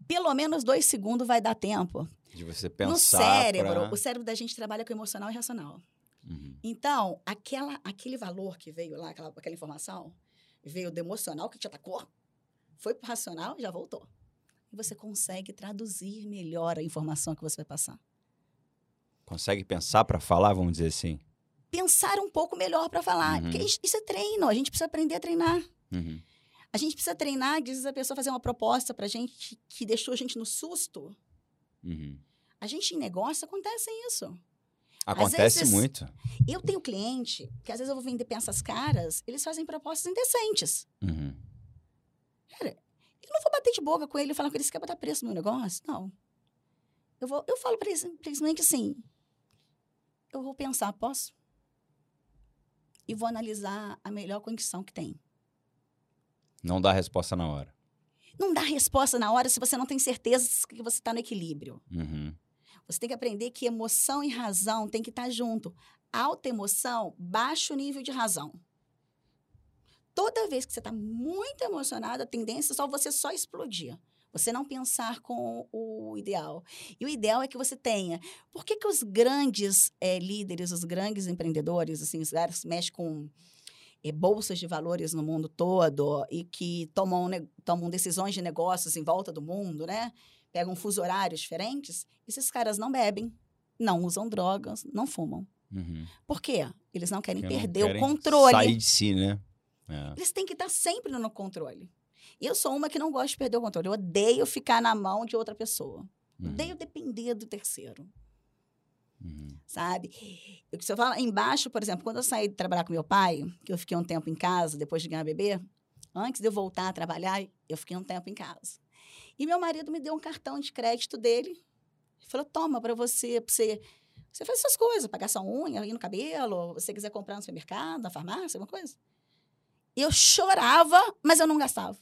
Pelo menos dois segundos vai dar tempo De você pensar. no cérebro, pra- o cérebro da gente trabalha com emocional e racional. Uhum. Então, aquela, aquele valor que veio lá, aquela, aquela informação, veio do emocional que te atacou, foi pro racional e já voltou. E você consegue traduzir melhor a informação que você vai passar. Consegue pensar pra falar, vamos dizer assim. Pensar um pouco melhor para falar. Uhum. Porque isso é treino, a gente precisa aprender a treinar. Uhum. A gente precisa treinar, diz a pessoa fazer uma proposta pra gente que deixou a gente no susto. Uhum. A gente em negócio acontece isso. Acontece vezes- muito. Eu tenho cliente que às vezes eu vou vender peças caras, eles fazem propostas indecentes. Uhum. Eu não vou bater de boca com ele e falar com ele, você quer botar preço no negócio? Não. Eu, vou, eu falo pra ele simplesmente assim, eu vou pensar, posso? E vou analisar a melhor condição que tem. Não dá resposta na hora. Não dá resposta na hora se você não tem certeza que você está no equilíbrio. Uhum. Você tem que aprender que emoção e razão tem que estar junto. Alta emoção, baixo nível de razão. Toda vez que você está muito emocionado, a tendência é só você só explodir. Você não pensar com o ideal. E o ideal é que você tenha. Por que, que os grandes é, líderes, os grandes empreendedores, assim, os caras que mexem com é, bolsas de valores no mundo todo e que tomam, ne- tomam decisões de negócios em volta do mundo, né? Pegam fuso horários diferentes. Esses caras não bebem, não usam drogas, não fumam. Uhum. Por quê? Eles não querem Porque não perder querem o controle. Sair de si, né? É. Eles têm que estar sempre no controle. Eu sou uma que não gosta de perder o controle. Eu odeio ficar na mão de outra pessoa. Uhum. Odeio depender do terceiro, Uhum. sabe? O que você fala embaixo, por exemplo, quando eu saí de trabalhar com meu pai, que eu fiquei um tempo em casa depois de ganhar bebê, antes de eu voltar a trabalhar, eu fiquei um tempo em casa. E meu marido me deu um cartão de crédito dele. Ele falou: toma para você, pra você. Você faz essas coisas, pagar sua unha, ir no cabelo, você quiser comprar no supermercado, na farmácia, alguma coisa. Eu chorava, mas eu não gastava.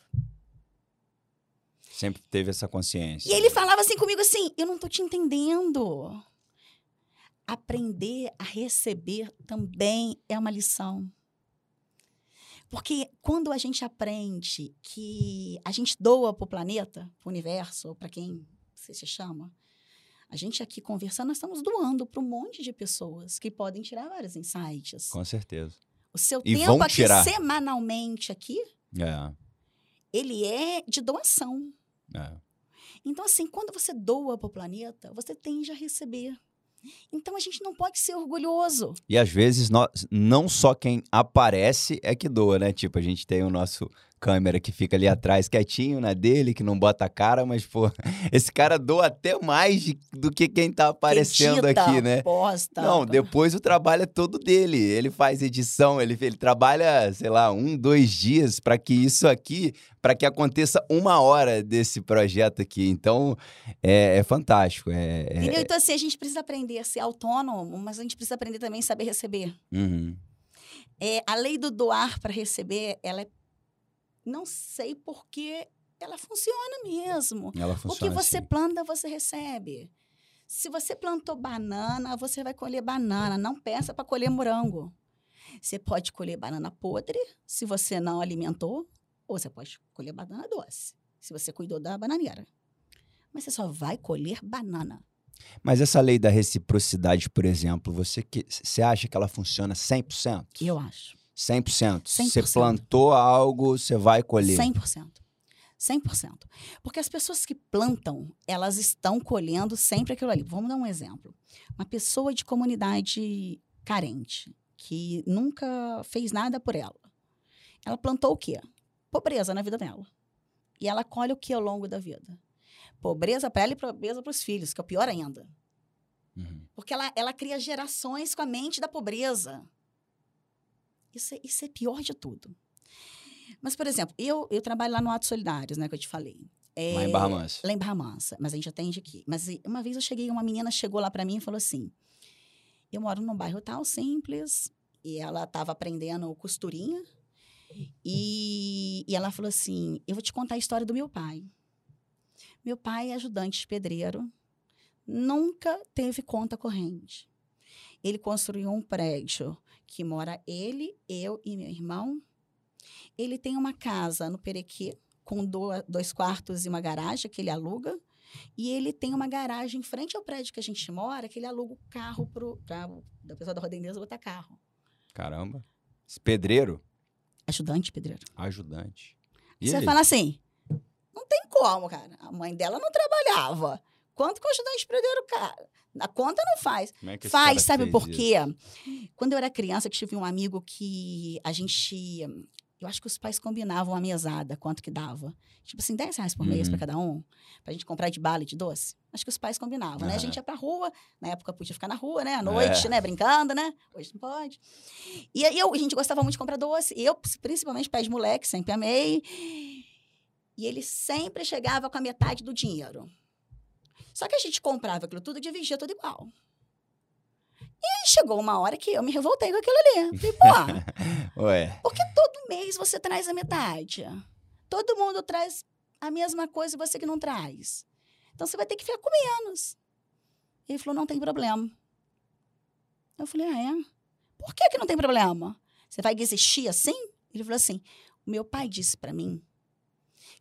Sempre teve essa consciência. E ele falava assim comigo assim: eu não tô te entendendo. Aprender a receber também é uma lição. Porque quando a gente aprende que a gente doa para o planeta, para o universo, para quem você se chama, a gente aqui conversando, nós estamos doando para um monte de pessoas que podem tirar vários insights. Com certeza. O seu E tempo aqui tirar. semanalmente aqui, É. ele é de doação. é. Então, assim, quando você doa para o planeta, você tende a receber. Então, a gente não pode ser orgulhoso. E às vezes nós, não só quem aparece é que doa, né? Tipo, a gente tem o nosso câmera que fica ali atrás quietinho na dele, que não bota a cara, mas, pô, *laughs* esse cara doa até mais do que quem tá aparecendo Edita, aqui, né? Posta. Não, depois o trabalho é todo dele. Ele faz edição, ele, ele trabalha, sei lá, um, dois dias para que isso aqui, para que aconteça uma hora desse projeto aqui. Então, é, é fantástico. É, é- Entendeu? Então, assim, a gente precisa aprender a ser autônomo, mas a gente precisa aprender também a saber receber. Uhum. É, a lei do doar para receber, ela é. Não sei por que ela funciona mesmo. Ela O que funciona você assim. planta, você recebe. Se você plantou banana, você vai colher banana. Não peça para colher morango. Você pode colher banana podre, se você não alimentou, ou você pode colher banana doce, se você cuidou da bananeira. Mas você só vai colher banana. Mas essa lei da reciprocidade, por exemplo, você, que, você acha que ela funciona 100%? Eu acho. 100%. Você 100%. plantou algo, você vai colher. 100%. 100%. Porque as pessoas que plantam, elas estão colhendo sempre aquilo ali. Vamos dar um exemplo. Uma pessoa de comunidade carente, que nunca fez nada por ela. Ela plantou o quê? Pobreza na vida dela. E ela colhe o que ao longo da vida? Pobreza para ela e pobreza para os filhos, que é o pior ainda. Uhum. Porque ela, ela cria gerações com a mente da pobreza. Isso é, isso é pior de tudo. Mas, por exemplo, eu, eu trabalho lá no Atos Solidários, né, que eu te falei. É, Lá em Barra Mansa. Lá em Barra Mansa, mas a gente atende aqui. Mas uma vez eu cheguei, uma menina chegou lá para mim e falou assim: Eu moro num bairro tal, simples, e ela estava aprendendo costurinha. E, e ela falou assim: Eu vou te contar a história do meu pai. Meu pai é ajudante de pedreiro, nunca teve conta corrente. Ele construiu um prédio que mora ele, eu e meu irmão. Ele tem uma casa no Perequê, com do- dois quartos e uma garagem que ele aluga. E ele tem uma garagem em frente ao prédio que a gente mora, que ele aluga o carro para da pessoa da Rodendeza botar carro. Caramba. Esse pedreiro, Ajudante pedreiro. ajudante. E Você vai ele? falar assim, não tem como, cara. A mãe dela não trabalhava. Quanto que o ajudante pedreiro, cara? A conta não faz. É Faz, sabe por isso? quê? Quando eu era criança, eu tive um amigo que a gente. Eu acho que os pais combinavam a mesada, quanto que dava. Tipo assim, 10 reais por mês Uhum. para cada um, pra gente comprar de bala e de doce. Acho que os pais combinavam, né? A gente ia pra rua, na época podia ficar na rua, né? À noite, É. né? Brincando, né? Hoje não pode. E aí eu, a gente gostava muito de comprar doce. Eu, principalmente, pé de moleque, sempre amei. E ele sempre chegava com a metade do dinheiro. Só que a gente comprava aquilo tudo e dividia tudo igual. E aí chegou uma hora que eu me revoltei com aquilo ali. Falei, pô, *laughs* Ué. por que todo mês você traz a metade? Todo mundo traz a mesma coisa e você que não traz. Então você vai ter que ficar com menos. Ele falou, não tem problema. Eu falei, ah, é? Por que, que não tem problema? Você vai desistir assim? Ele falou assim: o meu pai disse para mim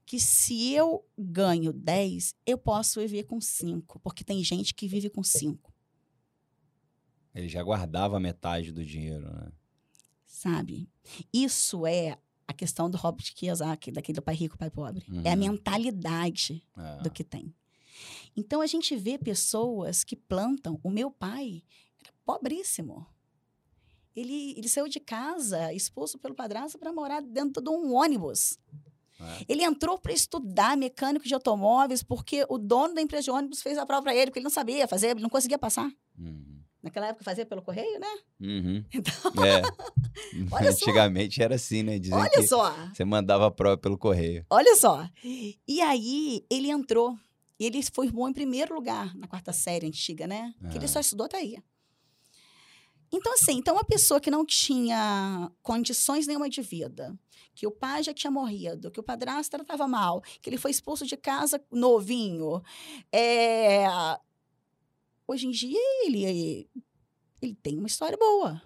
que se eu ganho 10, eu posso viver com 5, porque tem gente que vive com 5, Ele já guardava metade do dinheiro, né? sabe? Isso é a questão do Robert Kiyosaki, daquele pai rico, pai pobre. É a Uhum. mentalidade É. do que tem. Então a gente vê pessoas que plantam. O meu pai era pobríssimo. Ele, ele saiu de casa, expulso pelo padrasto, para morar dentro de um ônibus. É. Ele entrou para estudar mecânico de automóveis porque o dono da empresa de ônibus fez a prova para ele, porque ele não sabia fazer, ele não conseguia passar. Uhum. Naquela época fazia pelo correio, né? Uhum. *laughs* Então, É. *laughs* Olha só. Antigamente era assim, né? Dizem olha só, você mandava a prova pelo correio. olha só. E aí ele entrou. E ele formou em primeiro lugar na quarta série antiga, né? Que ele Ah. só estudou até aí. Então, assim, então uma pessoa que não tinha condições nenhuma de vida, que o pai já tinha morrido, que o padrasto tratava mal, que ele foi expulso de casa novinho, é, hoje em dia ele, ele tem uma história boa.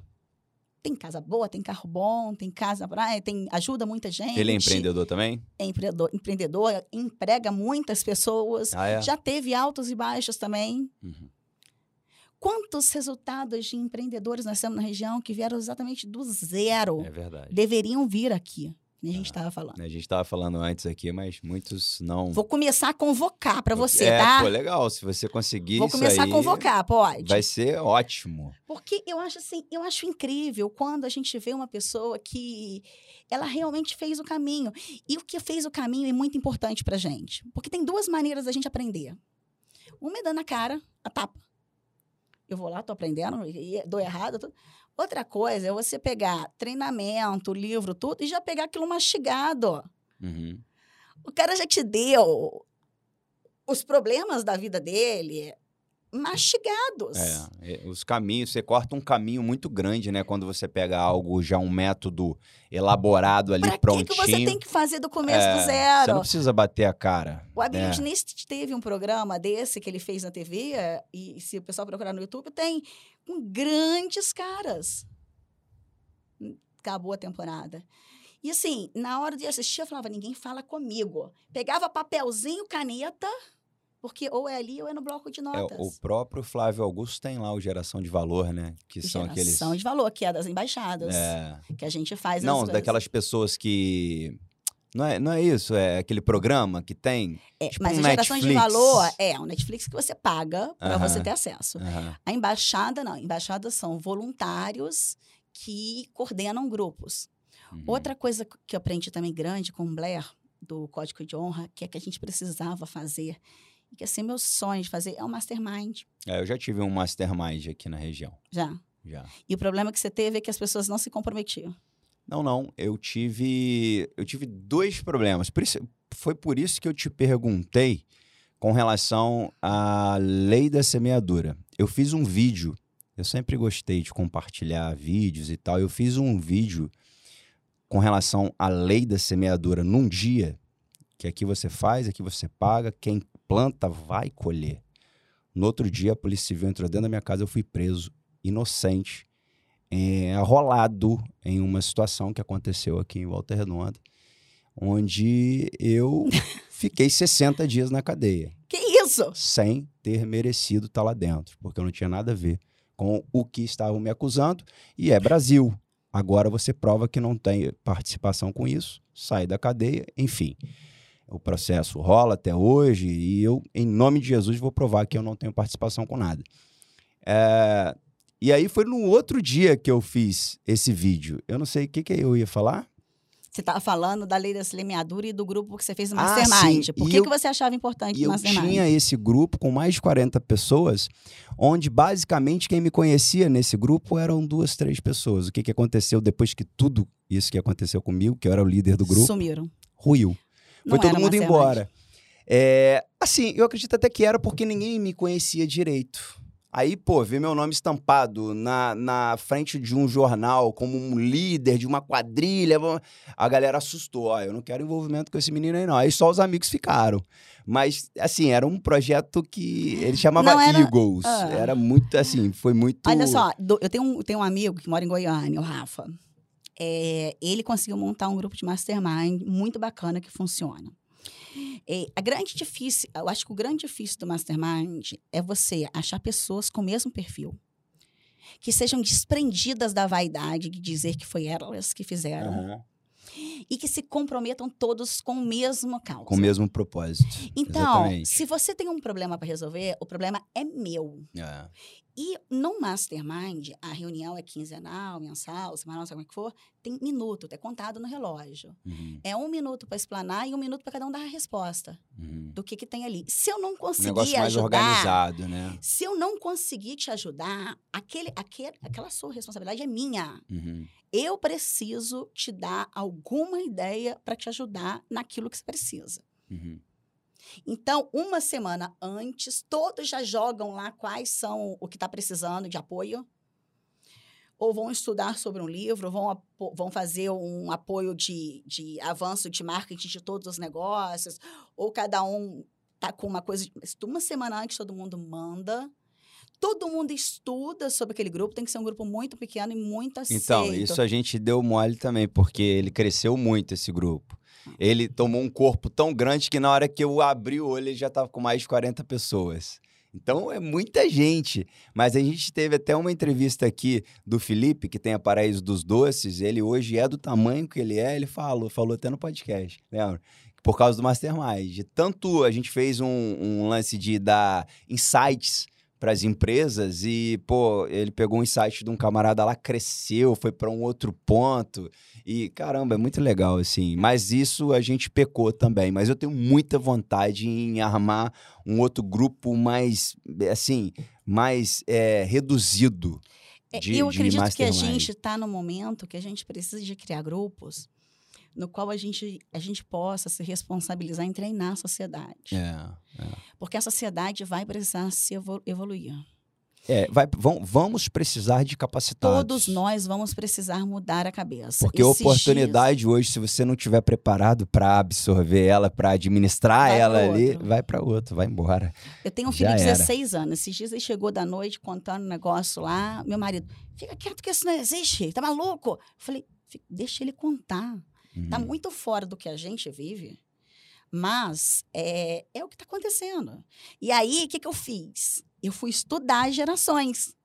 Tem casa boa, tem carro bom, tem casa praia, tem ajuda muita gente. Ele é empreendedor também? É empreendedor, empreendedor emprega muitas pessoas. Ah, é? Já teve altos e baixos também. Uhum. Quantos resultados de empreendedores nós temos na região que vieram exatamente do zero? É verdade. Deveriam vir aqui, a gente Ah. estava falando. A gente estava falando antes aqui, mas muitos não. Vou começar a convocar para você, é, tá? Pô, legal. Se você conseguir Vou começar a convocar, pode? Vai ser ótimo. Porque eu acho assim, eu acho incrível quando a gente vê uma pessoa que ela realmente fez o caminho. E o que fez o caminho é muito importante pra gente. Porque tem duas maneiras da gente aprender. Uma é dando a cara, a tapa. Eu vou lá, tô aprendendo, e dou errado. Outra coisa é você pegar treinamento, livro, tudo, e já pegar aquilo mastigado. Uhum. O cara já te deu os problemas da vida dele mastigados. É, é, os caminhos, você corta um caminho muito grande, né? Quando você pega algo já um método elaborado ali Pra prontinho. que você tem que fazer do começo É, do Você zero? não precisa bater a cara. O Abílio É. Diniz teve um programa desse que ele fez na TV, e se o pessoal procurar no YouTube, tem com grandes caras. Acabou a temporada. E assim, na hora de assistir, eu falava, ninguém fala comigo. Pegava papelzinho, caneta, porque ou é ali ou é no bloco de É, notas. o próprio Flávio Augusto tem lá o Geração de Valor, né? Que são aqueles. Geração de valor, que é das embaixadas, É, que a gente faz. não, daquelas pessoas que. Não é, não é isso, é aquele programa que tem. É, tipo mas um a geração de Netflix. valor é um Netflix que você paga para você ter acesso. A embaixada, não. Embaixadas são voluntários que coordenam grupos. uhum. Outra coisa que eu aprendi também grande com o Blair, do Código de Honra, que é que a gente precisava fazer, e que assim, meu sonho de fazer é um mastermind, É, eu já tive um mastermind aqui na região. já. Já. E o problema que você teve é que as pessoas não se comprometiam. Não, não. Eu tive. Eu tive dois problemas. Por isso- foi por isso que eu te perguntei com relação à lei da semeadura. Eu fiz um vídeo. Eu sempre gostei de compartilhar vídeos e tal. Eu fiz um vídeo com relação à lei da semeadura num dia que aqui você faz, aqui você paga, quem planta vai colher. No outro dia, a Polícia Civil entrou dentro da minha casa, eu fui preso, inocente, é, arrolado em uma situação que aconteceu aqui em Volta Redonda, onde eu *laughs* fiquei 60 dias na cadeia, Que isso? sem ter merecido estar lá dentro, porque eu não tinha nada a ver com o que estavam me acusando, e é Brasil. Agora você prova que não tem participação com isso, sai da cadeia, enfim. O processo rola até hoje e eu, em nome de Jesus, vou provar que eu não tenho participação com nada. É, e aí foi no outro dia que eu fiz esse vídeo. Eu não sei o que, que eu ia falar. Você estava falando da lei da semeadura e do grupo que você fez no Ah, Mastermind. sim. Por que, eu- que você achava importante E o eu Mastermind? tinha esse grupo com mais de 40 pessoas, onde basicamente quem me conhecia nesse grupo eram duas, três pessoas. O que, que aconteceu depois que tudo isso que aconteceu comigo, que eu era o líder do grupo, Sumiram. ruiu. Foi todo mundo embora. É, assim, eu acredito até que era porque ninguém me conhecia direito. Aí, pô, ver meu nome estampado na, na frente de um jornal como um líder de uma quadrilha, a galera assustou. Ó, eu não quero envolvimento com esse menino aí, não. Aí só os amigos ficaram. Mas, assim, era um projeto que ele chamava Não era- Eagles. Ah. Era muito, assim, foi muito. Olha só, eu tenho um, tenho um amigo que mora em Goiânia, o Rafa. É, ele conseguiu montar um grupo de mastermind muito bacana que funciona. É, a grande difícil, eu acho que o grande difícil do mastermind é você achar pessoas com o mesmo perfil. Que sejam desprendidas da vaidade de dizer que foi elas que fizeram. Aham, E que se comprometam todos com o mesmo causa. Com o mesmo propósito. Então, Exatamente. se você tem um problema para resolver, o problema é meu. É. E no Mastermind, a reunião é quinzenal, mensal, semanal, sabe como é que for, tem minuto, é contado no relógio. Uhum, É um minuto para explanar e um minuto para cada um dar a resposta uhum. do que, que tem ali. Se eu não Um conseguir negócio mais ajudar, organizado, né? se eu não conseguir te ajudar, aquele, aquele, aquela sua responsabilidade é minha. Uhum. Eu preciso te dar alguma ideia para te ajudar naquilo que você precisa. Uhum. Então, uma semana antes, todos já jogam lá quais são o que está precisando de apoio. Ou vão estudar sobre um livro, ou vão, vão fazer um apoio de, de avanço de marketing de todos os negócios, ou cada um tá com uma coisa. Uma semana antes, todo mundo manda. Todo mundo estuda sobre aquele grupo, tem que ser um grupo muito pequeno e muito aceito. Então, isso a gente deu mole também, porque ele cresceu muito, esse grupo. Ele tomou um corpo tão grande que na hora que eu abri o olho, ele já estava com mais de 40 pessoas. Então, é muita gente. Mas a gente teve até uma entrevista aqui do Felipe, que tem a Paraíso dos Doces. Ele hoje é do tamanho que ele é, ele falou, falou até no podcast, lembra? Por causa do Mastermind. Tanto a gente fez um, um lance de dar insights para as empresas e, pô, ele pegou um insight de um camarada lá, cresceu, foi para um outro ponto. E, caramba, é muito legal, assim. Mas isso a gente pecou também. Mas eu tenho muita vontade em armar um outro grupo mais, assim, mais é, reduzido. É, de- eu acredito que a gente está no momento que a gente precisa de criar grupos no qual a gente, a gente possa se responsabilizar em treinar a sociedade. É, Porque a sociedade vai precisar se evolu- evoluir. é vai, vão- vamos precisar de capacitados. Todos nós vamos precisar mudar a cabeça. Porque Esses oportunidade hoje, se você não tiver preparado para absorver ela, para administrar Vai ela ali, vai para outro, vai embora. eu tenho um Já filho de era. 16 anos. Esses dias ele chegou da noite contando um negócio lá. Meu marido, fica quieto que isso não existe. Tá maluco? Eu falei, "Fi- deixa ele contar. Tá Uhum. muito fora do que a gente vive, mas é, é o que está acontecendo. E aí, o que, que eu fiz? Eu fui estudar as gerações.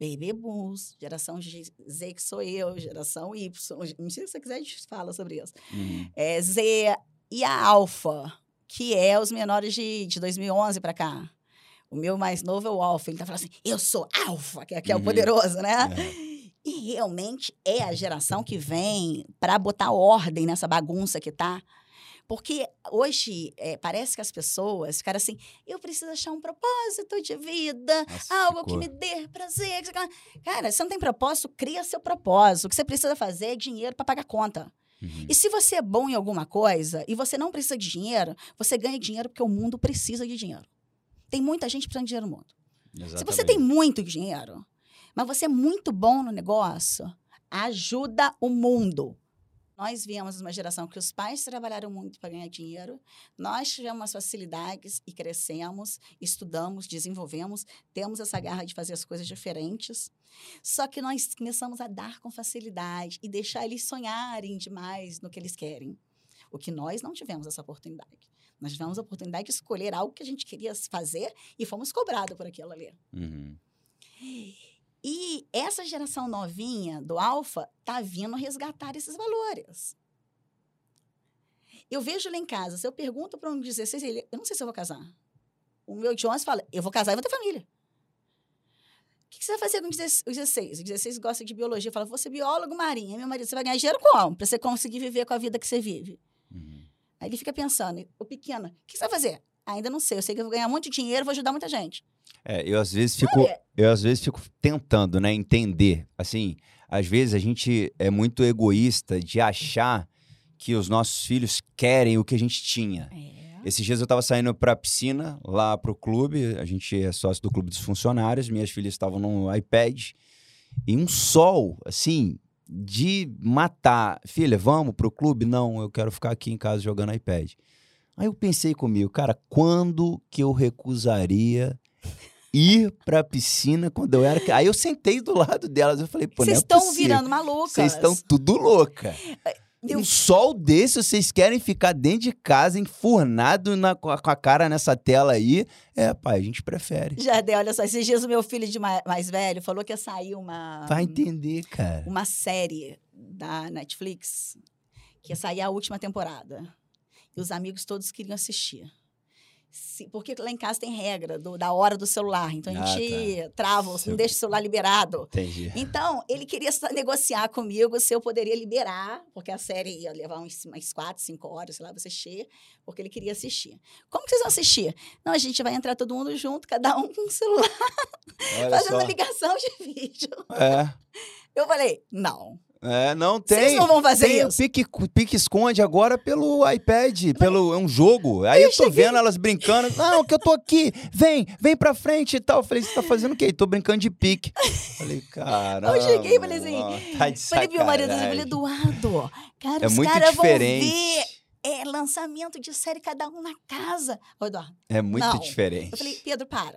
Baby Boomers, geração Z, que sou eu, geração Y. Não sei se você quiser, a gente fala sobre isso. Uhum. É, Z e a Alpha, que é os menores de, de 2011 para cá. O meu mais novo é o Alpha. Ele tá falando assim, eu sou Alpha, que, é- que é Uhum. o poderoso, né? É. E realmente é a geração que vem para botar ordem nessa bagunça que tá. Porque hoje é, parece que as pessoas ficaram assim: eu preciso achar um propósito de vida, Nossa, algo ficou. que me dê prazer. Cara, você não tem propósito, cria seu propósito. O que você precisa fazer é dinheiro para pagar conta. Uhum. E se você é bom em alguma coisa e você não precisa de dinheiro, você ganha dinheiro porque o mundo precisa de dinheiro. Tem muita gente precisando de dinheiro no mundo. Se você tem muito dinheiro, mas você é muito bom no negócio, ajuda o mundo. Nós viemos de uma geração que os pais trabalharam muito para ganhar dinheiro, nós tivemos as facilidades e crescemos, estudamos, desenvolvemos, temos essa garra de fazer as coisas diferentes. Só que nós começamos a dar com facilidade e deixar eles sonharem demais no que eles querem. O que nós não tivemos essa oportunidade. Nós tivemos a oportunidade de escolher algo que a gente queria fazer e fomos cobrados por aquilo ali. Uhum. E essa geração novinha do Alfa tá vindo resgatar esses valores. Eu vejo lá em casa, se eu pergunto para um 16, ele, eu não sei se eu vou casar. O meu de 11 fala, eu vou casar e vou ter família. O que que você vai fazer com os 16? O 16 gosta de biologia. Fala, vou ser biólogo marinho. Meu marido, você vai ganhar dinheiro como? Para você conseguir viver com a vida que você vive. Uhum. Aí ele fica pensando, o pequeno, o que você vai fazer? Ainda não sei, eu sei que eu vou ganhar muito dinheiro, vou ajudar muita gente. É, eu às vezes fico, Olha, eu às vezes fico tentando, né, entender. Assim, às vezes a gente é muito egoísta de achar que os nossos filhos querem o que a gente tinha. É. Esses dias eu tava saindo pra piscina, lá pro clube. A gente é sócio do clube dos funcionários. Minhas filhas estavam no iPad. E um sol, assim, de matar. Filha, vamos pro clube? Não, eu quero ficar aqui em casa jogando iPad. Aí eu pensei comigo, cara, quando que eu recusaria ir pra piscina quando eu era. Aí eu sentei do lado delas. Eu falei, pô, não Vocês é estão possível. virando malucas. Vocês estão tudo louca. Eu- Um sol desse, vocês querem ficar dentro de casa, enfurnado na, com, a, cara nessa tela aí. É, pai, a gente prefere. Jardel, olha só, esses dias o meu filho de ma- mais velho falou que ia sair uma, Vai entender, cara. uma série da Netflix, que ia sair a última temporada. E os amigos todos queriam assistir. Se- porque lá em casa tem regra do- da hora do celular. Então a Ah, gente trava, não deixa o celular liberado. Entendi. Então, ele queria negociar comigo se eu poderia liberar, porque a série ia levar uns, umas quatro, cinco horas, sei lá, pra assistir, porque ele queria assistir. Como que vocês vão assistir? Não, a gente vai entrar todo mundo junto, cada um com um celular, Olha *laughs* fazendo só. ligação de vídeo. É. Eu falei, não. É, não tem. Vocês não vão fazer tem o isso. pique, pique esconde agora pelo iPad, pelo é um jogo. Aí eu, eu tô cheguei- vendo elas brincando. Não, que eu tô aqui. Vem, vem pra frente e tal. Eu falei, você tá fazendo o quê? Tô brincando de pique. Falei, caramba. Eu cheguei e falei assim, Tá de Falei pro meu marido, eu falei. Eduardo, cara, É os muito caras vão diferente. ver é, lançamento de série cada um na casa. Ô, Eduardo, É muito Não. diferente. eu falei, Pedro, para.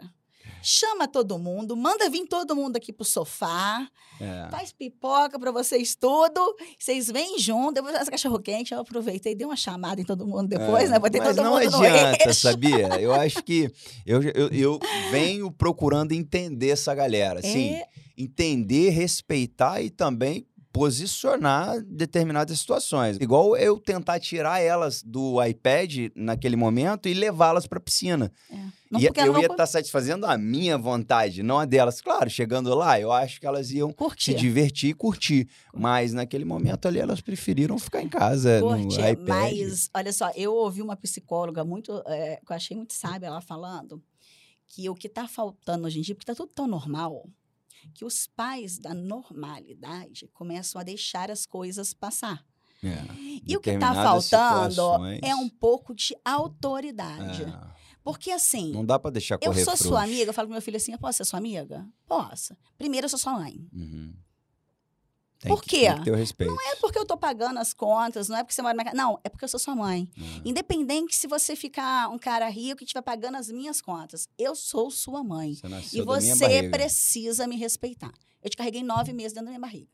Chama todo mundo, manda vir todo mundo aqui pro sofá, É. faz pipoca pra vocês tudo, vocês vêm junto, depois essa cachorro quente, eu aproveitei, dei uma chamada em todo mundo depois, É, né? Botei Mas todo não mundo adianta, sabia? *laughs* Eu acho que eu, eu, eu venho procurando entender essa galera. Assim, É, entender, respeitar e também posicionar determinadas situações. Igual eu tentar tirar elas do iPad naquele momento e levá-las para piscina. não, e eu elas ia estar satisfazendo a minha vontade, não a delas. Claro, chegando lá, eu acho que elas iam se curtir. divertir e curtir. Mas naquele momento ali, elas preferiram ficar em casa no iPad. mas olha só, eu ouvi uma psicóloga muito, é, que eu achei muito sábia ela falando que o que está faltando hoje em dia, porque está tudo tão normal, que os pais da normalidade começam a deixar as coisas passar. É. E o que está faltando situações, é um pouco de autoridade. é, Porque assim, Não dá para deixar eu correr sou frouxo. sua amiga, eu falo pro meu filho assim, eu posso ser sua amiga? Posso. Primeiro, eu sou sua mãe. Uhum. Tem Por que- quê? Tem que ter o respeito. Não é porque eu tô pagando as contas, não é porque você mora na casa. Não, é porque eu sou sua mãe. Uhum. Independente se você ficar um cara rico e estiver pagando as minhas contas, eu sou sua mãe. Você E você precisa me respeitar. Eu te carreguei nove meses dentro da minha barriga.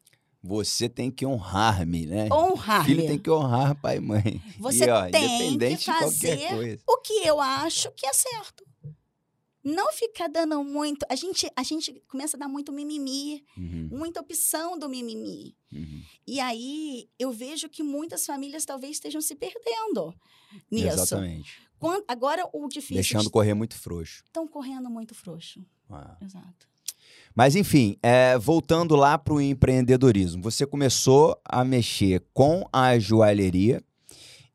Você tem que honrar-me, né? Honrar. Filho tem que honrar pai e mãe. Você e, ó, tem que fazer o que eu acho que é certo. Não ficar dando muito. A gente, a gente começa a dar muito mimimi, Uhum, muita opção do mimimi. uhum. E aí eu vejo que muitas famílias talvez estejam se perdendo nisso. Exatamente. Quan- Agora o difícil. Deixando correr muito frouxo. Estão correndo muito frouxo. Ah. Exato. Mas enfim, é, voltando lá para o empreendedorismo, você começou a mexer com a joalheria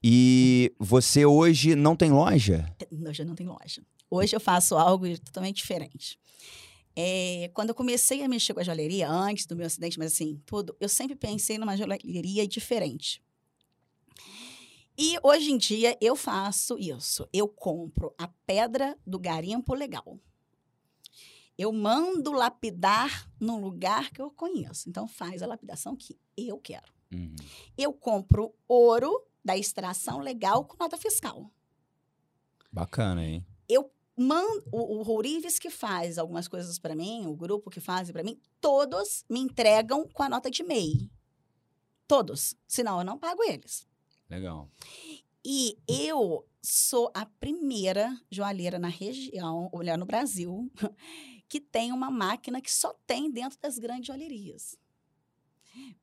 e você hoje não tem loja? Hoje eu não tenho loja. Hoje eu faço algo totalmente diferente. É, quando eu comecei a mexer com a joalheria, antes do meu acidente, mas assim, tudo, eu sempre pensei numa joalheria diferente. E hoje em dia eu faço isso. Eu compro a pedra do garimpo legal. Eu mando lapidar num lugar que eu conheço. Então faz a lapidação que eu quero. Uhum. Eu compro ouro da extração legal com nota fiscal. Bacana, hein? Man, o, o Rourives que faz algumas coisas para mim, o grupo que faz para mim, todos me entregam com a nota de MEI. Todos. Senão eu não pago eles. Legal. E eu sou a primeira joalheira na região, ou melhor, no Brasil, *laughs* que tem uma máquina que só tem dentro das grandes joalherias.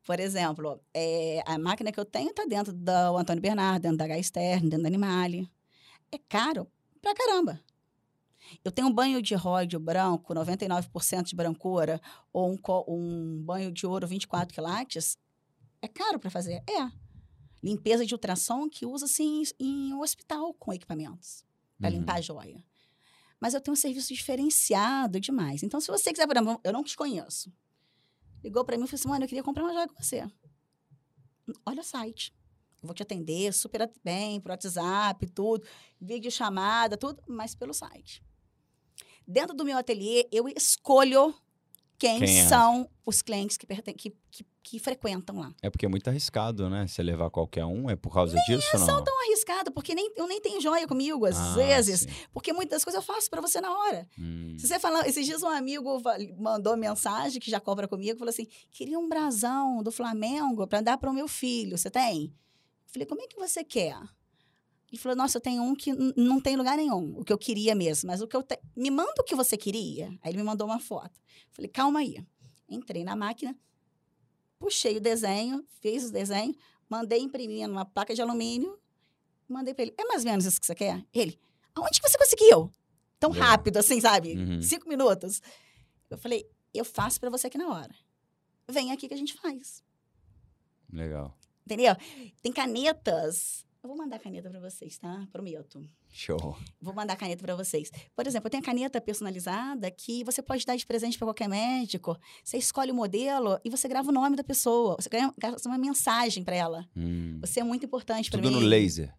Por exemplo, é, a máquina que eu tenho está dentro do Antônio Bernardo, dentro da H dentro da Animale. É caro pra caramba. Eu tenho um banho de ródio branco, 99% de brancura, ou um, um banho de ouro 24 quilates. É caro para fazer? É limpeza de ultrassom que usa-se em, em um hospital com equipamentos para Uhum. limpar a joia. Mas eu tenho um serviço diferenciado demais. Então, se você quiser, por exemplo, eu não te conheço. Ligou para mim e falou assim: mano, eu queria comprar uma joia com você. Olha o site. Eu vou te atender super bem, por WhatsApp, tudo, vídeo chamada, tudo, mas pelo site. Dentro do meu ateliê, eu escolho quem, Quem é? são os clientes que, que, que, que frequentam lá. É porque é muito arriscado, né? Você levar qualquer um, é por causa disso ou não? Tão arriscado, porque nem, eu nem tenho joia comigo, às Ah, vezes, sim. porque muitas coisas eu faço para você na hora. Hum. Se você falar, esses dias um amigo mandou mensagem que já cobra comigo, falou assim: queria um brasão do Flamengo para dar para o meu filho. Você tem? Eu falei, como é que você quer? Ele falou, nossa, eu tenho um que não tem lugar nenhum, o que eu queria mesmo, mas o que eu te... me manda o que você queria. Aí ele me mandou uma foto. Falei, calma aí. Entrei na máquina, puxei o desenho, fiz o desenho, mandei imprimir numa placa de alumínio, mandei para ele. É mais ou menos isso que você quer? Ele, aonde que você conseguiu? Tão rápido assim, sabe? Uhum. Cinco minutos. Eu falei, eu faço para você aqui na hora. Vem aqui que a gente faz. Legal. Entendeu? Tem canetas. Eu vou mandar caneta para vocês, tá? Prometo. Show. Vou mandar caneta para vocês. Por exemplo, eu tenho a caneta personalizada que você pode dar de presente para qualquer médico. Você escolhe o modelo e você grava o nome da pessoa. Você grava uma mensagem para ela. Hum. Você é muito importante para mim. Tudo no laser.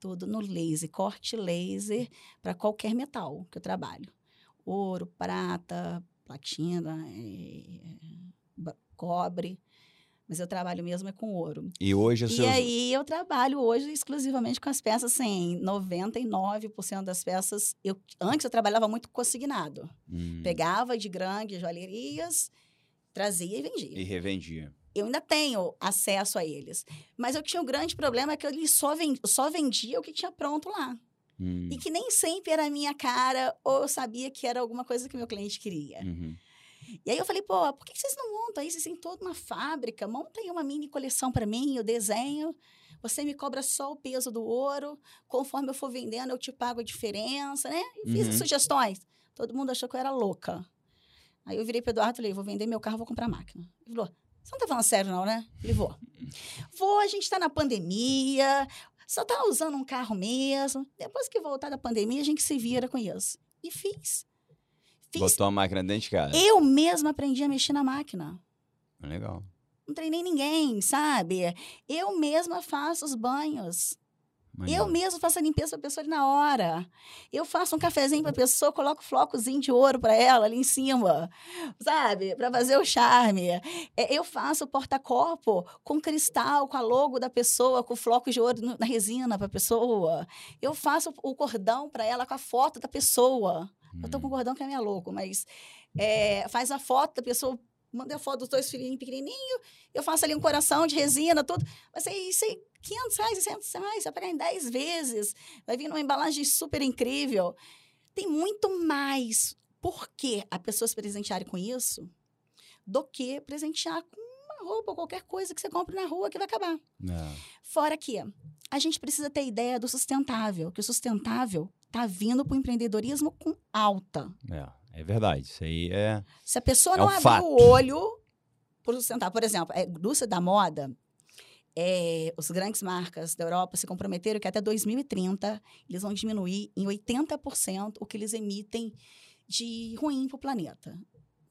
Tudo no laser, corte laser para qualquer metal que eu trabalho. Ouro, prata, platina, eh, cobre. Mas eu trabalho mesmo é com ouro. E hoje E seus... aí eu trabalho hoje exclusivamente com as peças, assim, 99% das peças. Eu, antes eu trabalhava muito consignado. Hum. Pegava de grandes joalherias, trazia e vendia. E revendia. Eu ainda tenho acesso a eles. Mas eu tinha um grande problema que eu só, ven- só vendia o que tinha pronto lá. Hum. E que nem sempre era a minha cara, ou eu sabia que era alguma coisa que meu cliente queria. Uhum. E aí eu falei, pô, por que vocês não montam aí? Vocês têm toda uma fábrica, monta aí uma mini coleção para mim, eu desenho. Você me cobra só o peso do ouro. Conforme eu for vendendo, eu te pago a diferença, né? E fiz Uhum. sugestões. Todo mundo achou que eu era louca. Aí eu virei pro Eduardo e falei, vou vender meu carro, vou comprar máquina. Ele falou, você não tá falando sério não, né? Falei, vou. Vou, a gente tá na pandemia, só tá usando um carro mesmo. Depois que voltar da pandemia, a gente se vira com isso. E fiz. Fiz. Botou a máquina dentro de casa. Eu mesma aprendi a mexer na máquina. Legal. Não treinei ninguém, sabe? Eu mesma faço os banhos. Maneiro. Eu mesma faço a limpeza pra pessoa ali na hora. Eu faço um cafezinho pra pessoa, coloco flocozinho de ouro pra ela ali em cima, sabe? Pra fazer o charme. É, Eu faço o porta-copo com cristal, com a logo da pessoa, com flocos de ouro na resina pra pessoa. Eu faço o cordão pra ela com a foto da pessoa. Eu tô com Hum. um que é minha louco, mas é, faz a foto da pessoa, manda a foto dos dois filhinhos pequenininhos, eu faço ali um coração de resina, tudo. Vai ser isso aí, 500 reais, 600 reais, vai pagar em 10 vezes, vai vir numa embalagem super incrível. Tem muito mais por que a pessoa se presentear com isso do que presentear com uma roupa ou qualquer coisa que você compra na rua que vai acabar. É. Fora que a gente precisa ter ideia do sustentável, que o sustentável está vindo para o empreendedorismo com alta. É, é verdade. Isso aí é. Se a pessoa É não um abrir fato. o olho para sustentável, por exemplo, a indústria da moda, é, os grandes marcas da Europa se comprometeram que até 2030 eles vão diminuir em 80% o que eles emitem de ruim para o planeta.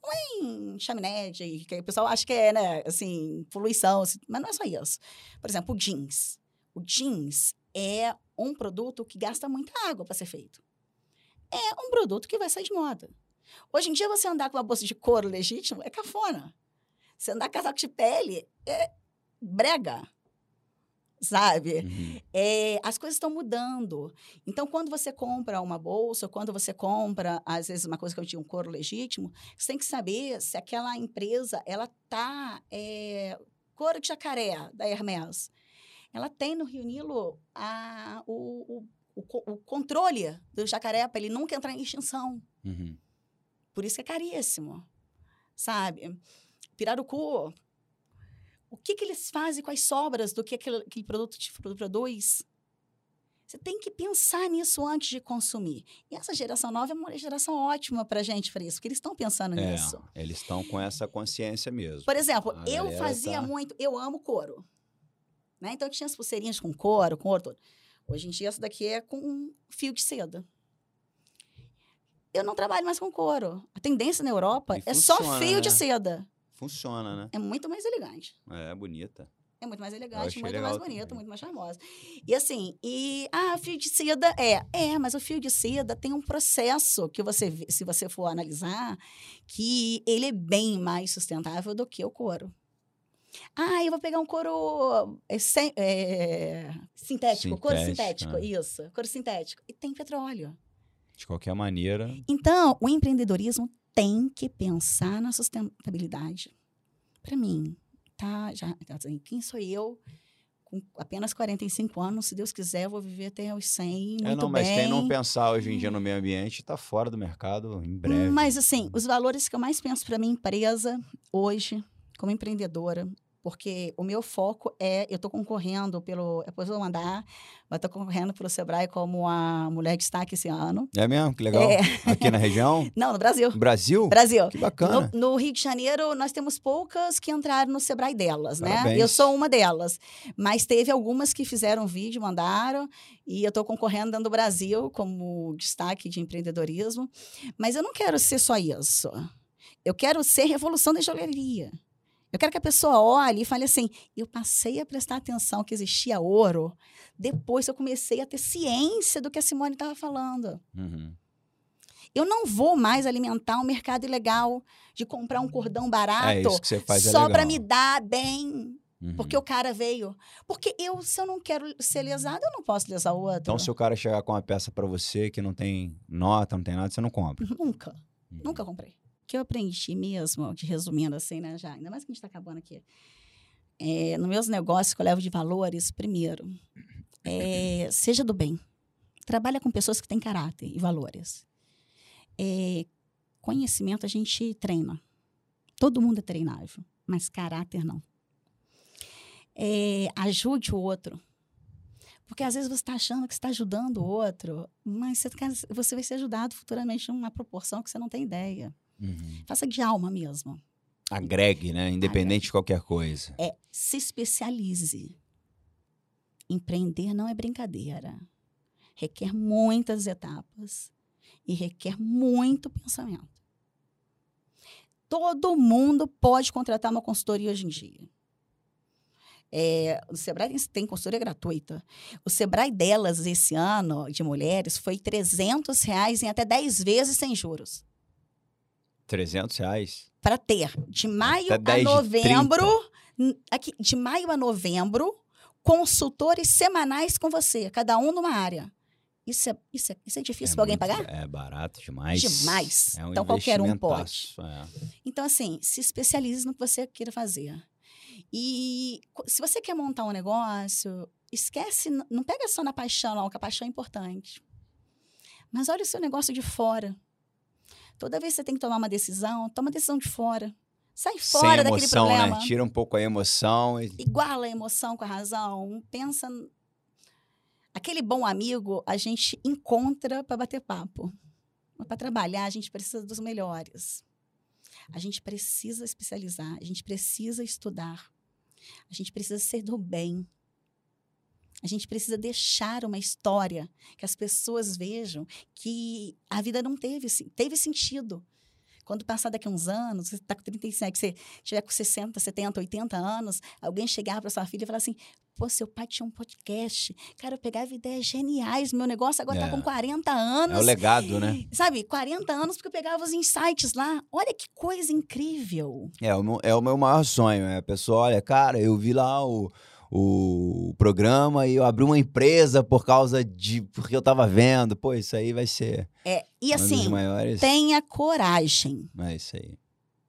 É em chaminé, de, que o pessoal acha que é, né, assim, poluição, assim, mas não é só isso. Por exemplo, o jeans. O jeans é um produto que gasta muita água para ser feito. É um produto que vai sair de moda. Hoje em dia, você andar com uma bolsa de couro legítimo é cafona. Você andar com casaco de pele é brega. Sabe? Uhum. É, as coisas estão mudando. Então, quando você compra uma bolsa, quando você compra, às vezes, uma coisa que eu tinha um couro legítimo, você tem que saber se aquela empresa, ela tá... É, couro de jacaré, da Hermes, ela tem no Rio Nilo a, o, o, o, o controle do jacaré para ele nunca entrar em extinção. Uhum. Por isso que é caríssimo, sabe? Pirarucu, o que, que eles fazem com as sobras do que aquele, aquele produto te pro- produz? Você tem que pensar nisso antes de consumir. E essa geração nova é uma geração ótima para gente para isso, porque eles estão pensando É, nisso. eles estão com essa consciência mesmo. Por exemplo, A eu fazia tá- muito, eu amo couro. Né? Então eu tinha as pulseirinhas com couro, com ouro. Hoje em dia, essa daqui é com fio de seda. Eu não trabalho mais com couro. A tendência na Europa E é só funciona, fio de né? seda. Funciona, né? É muito mais elegante. É bonita. É muito mais elegante, muito mais bonito, também. muito mais charmosa. E assim, e ah, fio de seda é, é, mas o fio de seda tem um processo que você, se você for analisar, que ele é bem mais sustentável do que o couro. Ah, eu vou pegar um couro é, é, sintético, couro Sintético, sintético, é. isso, couro sintético. E tem petróleo. De qualquer maneira. Então, o empreendedorismo tem que pensar na sustentabilidade. Para mim, tá? Já, assim, quem sou eu? Com apenas 45 anos, se Deus quiser, eu vou viver até os 100, muito é, não, mas bem. quem não pensar hoje em dia no meio ambiente tá fora do mercado em breve. Mas, assim, os valores que eu mais penso para minha empresa hoje, como empreendedora, porque o meu foco é, eu estou concorrendo pelo, depois eu vou mandar, mas estou concorrendo pelo Sebrae como a mulher de destaque esse ano. É mesmo? Que legal. É. Aqui na região? *laughs* Não, no Brasil. Brasil? Brasil. Que bacana. No, no Rio de Janeiro, nós temos poucas que entraram no Sebrae delas, né? Parabéns. Eu sou uma delas. Mas teve algumas que fizeram vídeo, mandaram, e eu estou concorrendo dentro do Brasil como destaque de empreendedorismo. Mas eu não quero ser só isso. Eu quero ser revolução da joalheria. Eu quero que a pessoa olhe e fale assim: eu passei a prestar atenção que existia ouro depois que eu comecei a ter ciência do que a Simone estava falando. Uhum. Eu não vou mais alimentar um mercado ilegal de comprar um cordão barato É é só legal. para me dar bem, Uhum. porque o cara veio. Porque eu, se eu não quero ser lesado, eu não posso lesar o outro. Então, se o cara chegar com uma peça pra você que não tem nota, não tem nada, você não compra. Nunca, Uhum. nunca comprei. Que eu aprendi mesmo, resumindo assim, né, já, ainda mais que a gente está acabando aqui. É, nos meus negócios que eu levo de valores, primeiro, é, seja do bem. Trabalha com pessoas que têm caráter e valores. É, conhecimento a gente treina. Todo mundo é treinável, mas caráter não. É, ajude o outro. Porque às vezes você está achando que está ajudando o outro, mas você, quer- você vai ser ajudado futuramente numa proporção que você não tem ideia. Uhum. Faça de alma mesmo. Agregue, né? Independente de qualquer coisa. É se especialize. Empreender não é brincadeira. Requer muitas etapas e requer muito pensamento. Todo mundo pode contratar uma consultoria hoje em dia. É, o Sebrae tem, consultoria gratuita. O Sebrae delas, esse ano, de mulheres, foi 300 reais em até 10 vezes sem juros. 300 reais. para ter de maio a 10 de novembro, n- aqui, de maio a novembro, consultores semanais com você, cada um numa área. Isso é, isso é, isso é difícil para alguém pagar? É barato demais. Demais. É um Então, qualquer um investimentaço, é. Então, assim, se especialize no que você queira fazer. E se você quer montar um negócio, esquece, não pega só na paixão, não, que a paixão é importante. Mas olha o seu negócio de fora. Toda vez que você tem que tomar uma decisão, toma a decisão de fora. Sai fora Sem daquele emoção, problema. né? Tira um pouco a emoção e iguala a emoção com a razão. Pensa. Aquele bom amigo a gente encontra para bater papo. Mas para trabalhar, a gente precisa dos melhores. A gente precisa especializar, a gente precisa estudar. A gente precisa ser do bem. A gente precisa deixar uma história que as pessoas vejam que a vida não teve, teve sentido. Quando passar daqui a uns anos, você está com 37, você tiver com 60, 70, 80 anos, alguém chegar para sua filha e falar assim: pô, seu pai tinha um podcast. Cara, eu pegava ideias geniais. Meu negócio agora É. está com 40 anos. é o legado, né? Sabe, 40 anos porque eu pegava os insights lá. Olha que coisa incrível. É o, meu, é o meu maior sonho. É a pessoa, olha, cara, eu vi lá o, o programa e eu abri uma empresa por causa de. porque eu tava vendo. Pô, isso aí vai ser É, e assim, maiores. tenha coragem. É isso aí.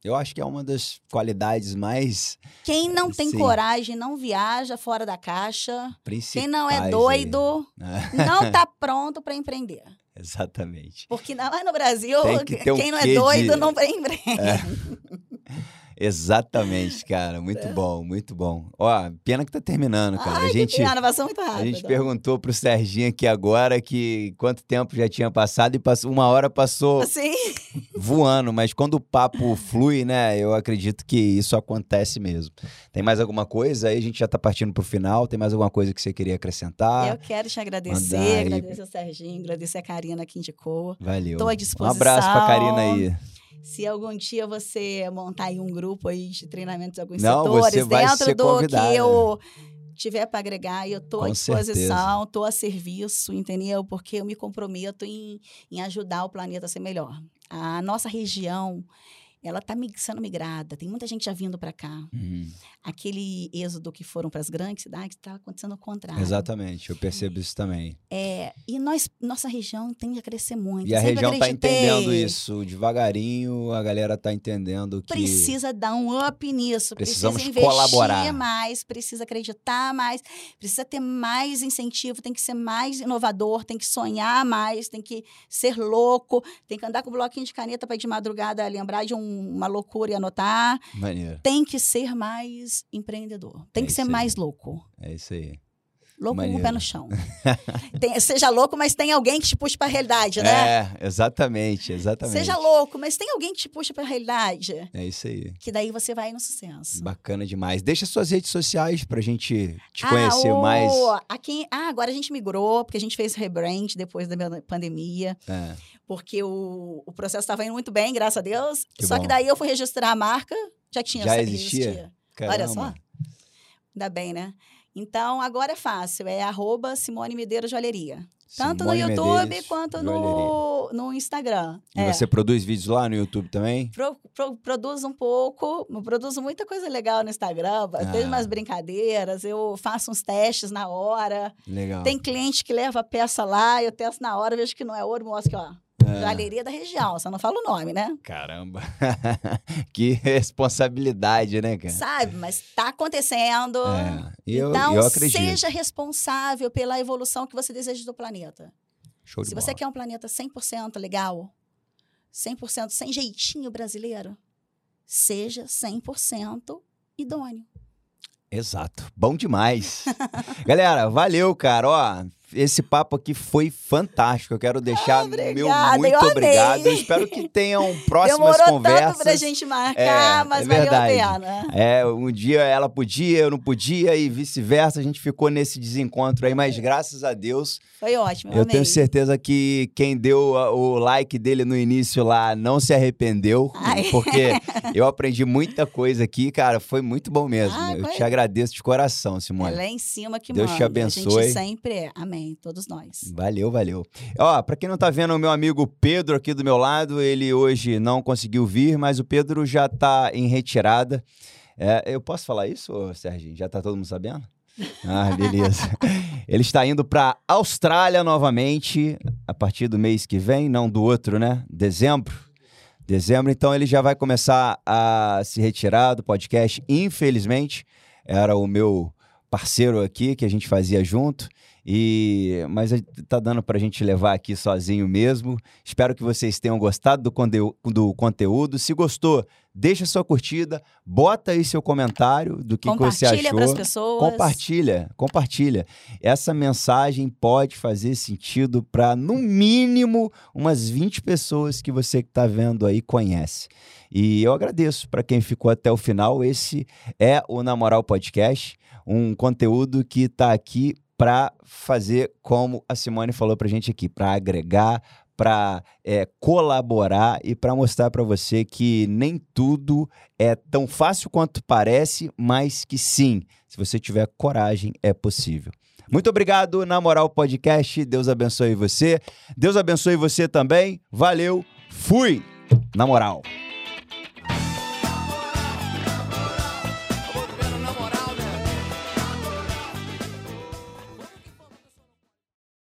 Eu acho que é uma das qualidades mais Quem não tem Sim. coragem não viaja fora da caixa. Quem não é doido não *laughs* tá pronto para empreender. Exatamente. Porque não é no Brasil, que um quem não é doido de- não empreende. *laughs* Exatamente, cara. *laughs* Muito bom, muito bom. Ó, pena que tá terminando, cara. É. Ai, a gente. que pena, passou muito rápido. A gente perguntou pro Serginho aqui agora que quanto tempo já tinha passado e passou, uma hora passou Assim, *laughs* voando, mas quando o papo flui, né, eu acredito que isso acontece mesmo. Tem mais alguma coisa? Aí a gente já tá partindo pro final. Tem mais alguma coisa que você queria acrescentar? eu quero te agradecer, mandar aí. agradecer ao Serginho, agradecer a Karina que indicou. Valeu. Tô à Um disposição. abraço pra Karina aí. Se algum dia você montar aí um grupo aí de treinamentos de alguns Não, setores você vai dentro ser do que eu tiver para agregar, eu estou à disposição, estou a serviço, entendeu? Porque eu me comprometo em, em ajudar o planeta a ser melhor. A nossa região, ela está sendo migrada, tem muita gente já vindo para cá. Uhum. Aquele êxodo que foram para as grandes cidades está acontecendo ao contrário. Exatamente, eu percebo isso também. É, e nós, nossa região tende a crescer muito. E a região está entendendo isso devagarinho, a galera está entendendo que Precisa dar um up nisso, Precisamos precisa investir colaborar. mais, precisa acreditar mais, precisa ter mais incentivo, tem que ser mais inovador, tem que sonhar mais, tem que ser louco, tem que andar com um bloquinho de caneta para ir de madrugada lembrar de um- uma loucura e anotar. maneiro. Tem que ser mais empreendedor, tem É que ser mais louco. É isso aí. Louco com o Maneiro. pé no chão. *laughs* Tem- seja louco, mas tem alguém que te puxe para a realidade, né? É, exatamente, exatamente. Seja louco, mas tem alguém que te puxa para a realidade. É isso aí. Que daí você vai no sucesso. Bacana demais. Deixa suas redes sociais pra gente te conhecer o- mais. Aqui, ah, agora a gente migrou, porque a gente fez rebrand depois da minha pandemia, É, porque o, o processo estava indo muito bem, graças a Deus. Que só bom. que daí eu fui registrar a marca, já tinha. Já já existia? Olha só. Ainda bem, né? Então, agora é fácil, é arroba Simone Medeiros Joalheria. Tanto Simone no YouTube Medeiros, quanto no, no Instagram. E É. você produz vídeos lá no YouTube também? Pro, pro- produzo um pouco, produzo muita coisa legal no Instagram, tem Ah. umas brincadeiras, eu faço uns testes na hora. Legal. Tem cliente que leva a peça lá, eu testo na hora, vejo que não é ouro, mostro que, ó, É. joalheria da região, só não falo o nome, né? Caramba. *laughs* que responsabilidade, né, cara? Sabe, mas tá acontecendo. É. Eu, então, eu seja responsável pela evolução que você deseja do planeta. Show Se bola. você quer um planeta 100% legal, 100% sem jeitinho brasileiro, seja 100% idôneo. Exato. Bom demais. *laughs* Galera, valeu, cara. Ó, esse papo aqui foi fantástico. Eu quero deixar *laughs* meu obrigada, muito eu obrigado. Eu espero que tenham *laughs* próximas Demorou conversas. tanto pra gente marcar, É, mas é valeu a pena. É, um dia ela podia, eu não podia e vice-versa. A gente ficou nesse desencontro aí, mas graças a Deus, Foi ótimo, eu, eu amei. tenho certeza que quem deu o like dele no início lá não se arrependeu, Ai. porque *laughs* eu aprendi muita coisa aqui, cara. Foi muito bom mesmo. Ah, eu foi. te agradeço de coração, Simone. É lá em cima que Deus te manda. abençoe. A gente sempre é. Amém. Todos nós. Valeu, valeu. Ó, pra quem não tá vendo o meu amigo Pedro aqui do meu lado, ele hoje não conseguiu vir, mas o Pedro já tá em retirada. É, eu posso falar isso, Serginho? Já tá todo mundo sabendo? Ah, beleza. *laughs* ele está indo pra Austrália novamente a partir do mês que vem, não do outro, né? Dezembro. Dezembro, então ele já vai começar a se retirar do podcast. Infelizmente, era o meu parceiro aqui que a gente fazia junto. E mas tá dando pra gente levar aqui sozinho mesmo. Espero que vocês tenham gostado do, conteú- do conteúdo. Se gostou, deixa sua curtida, bota aí seu comentário do que, que você Compartilha achou. para as pessoas. Compartilha, compartilha. Essa mensagem pode fazer sentido para, no mínimo, umas 20 pessoas que você que está vendo aí conhece. E eu agradeço para quem ficou até o final. Esse é o Na Moral Podcast, um conteúdo que está aqui para fazer como a Simone falou para gente aqui, para agregar, para colaborar e para mostrar para você que nem tudo é tão fácil quanto parece, mas que sim, se você tiver coragem, é possível. Muito obrigado, na Moral Podcast. Deus abençoe você. Deus abençoe você também. Valeu. Fui. Na moral.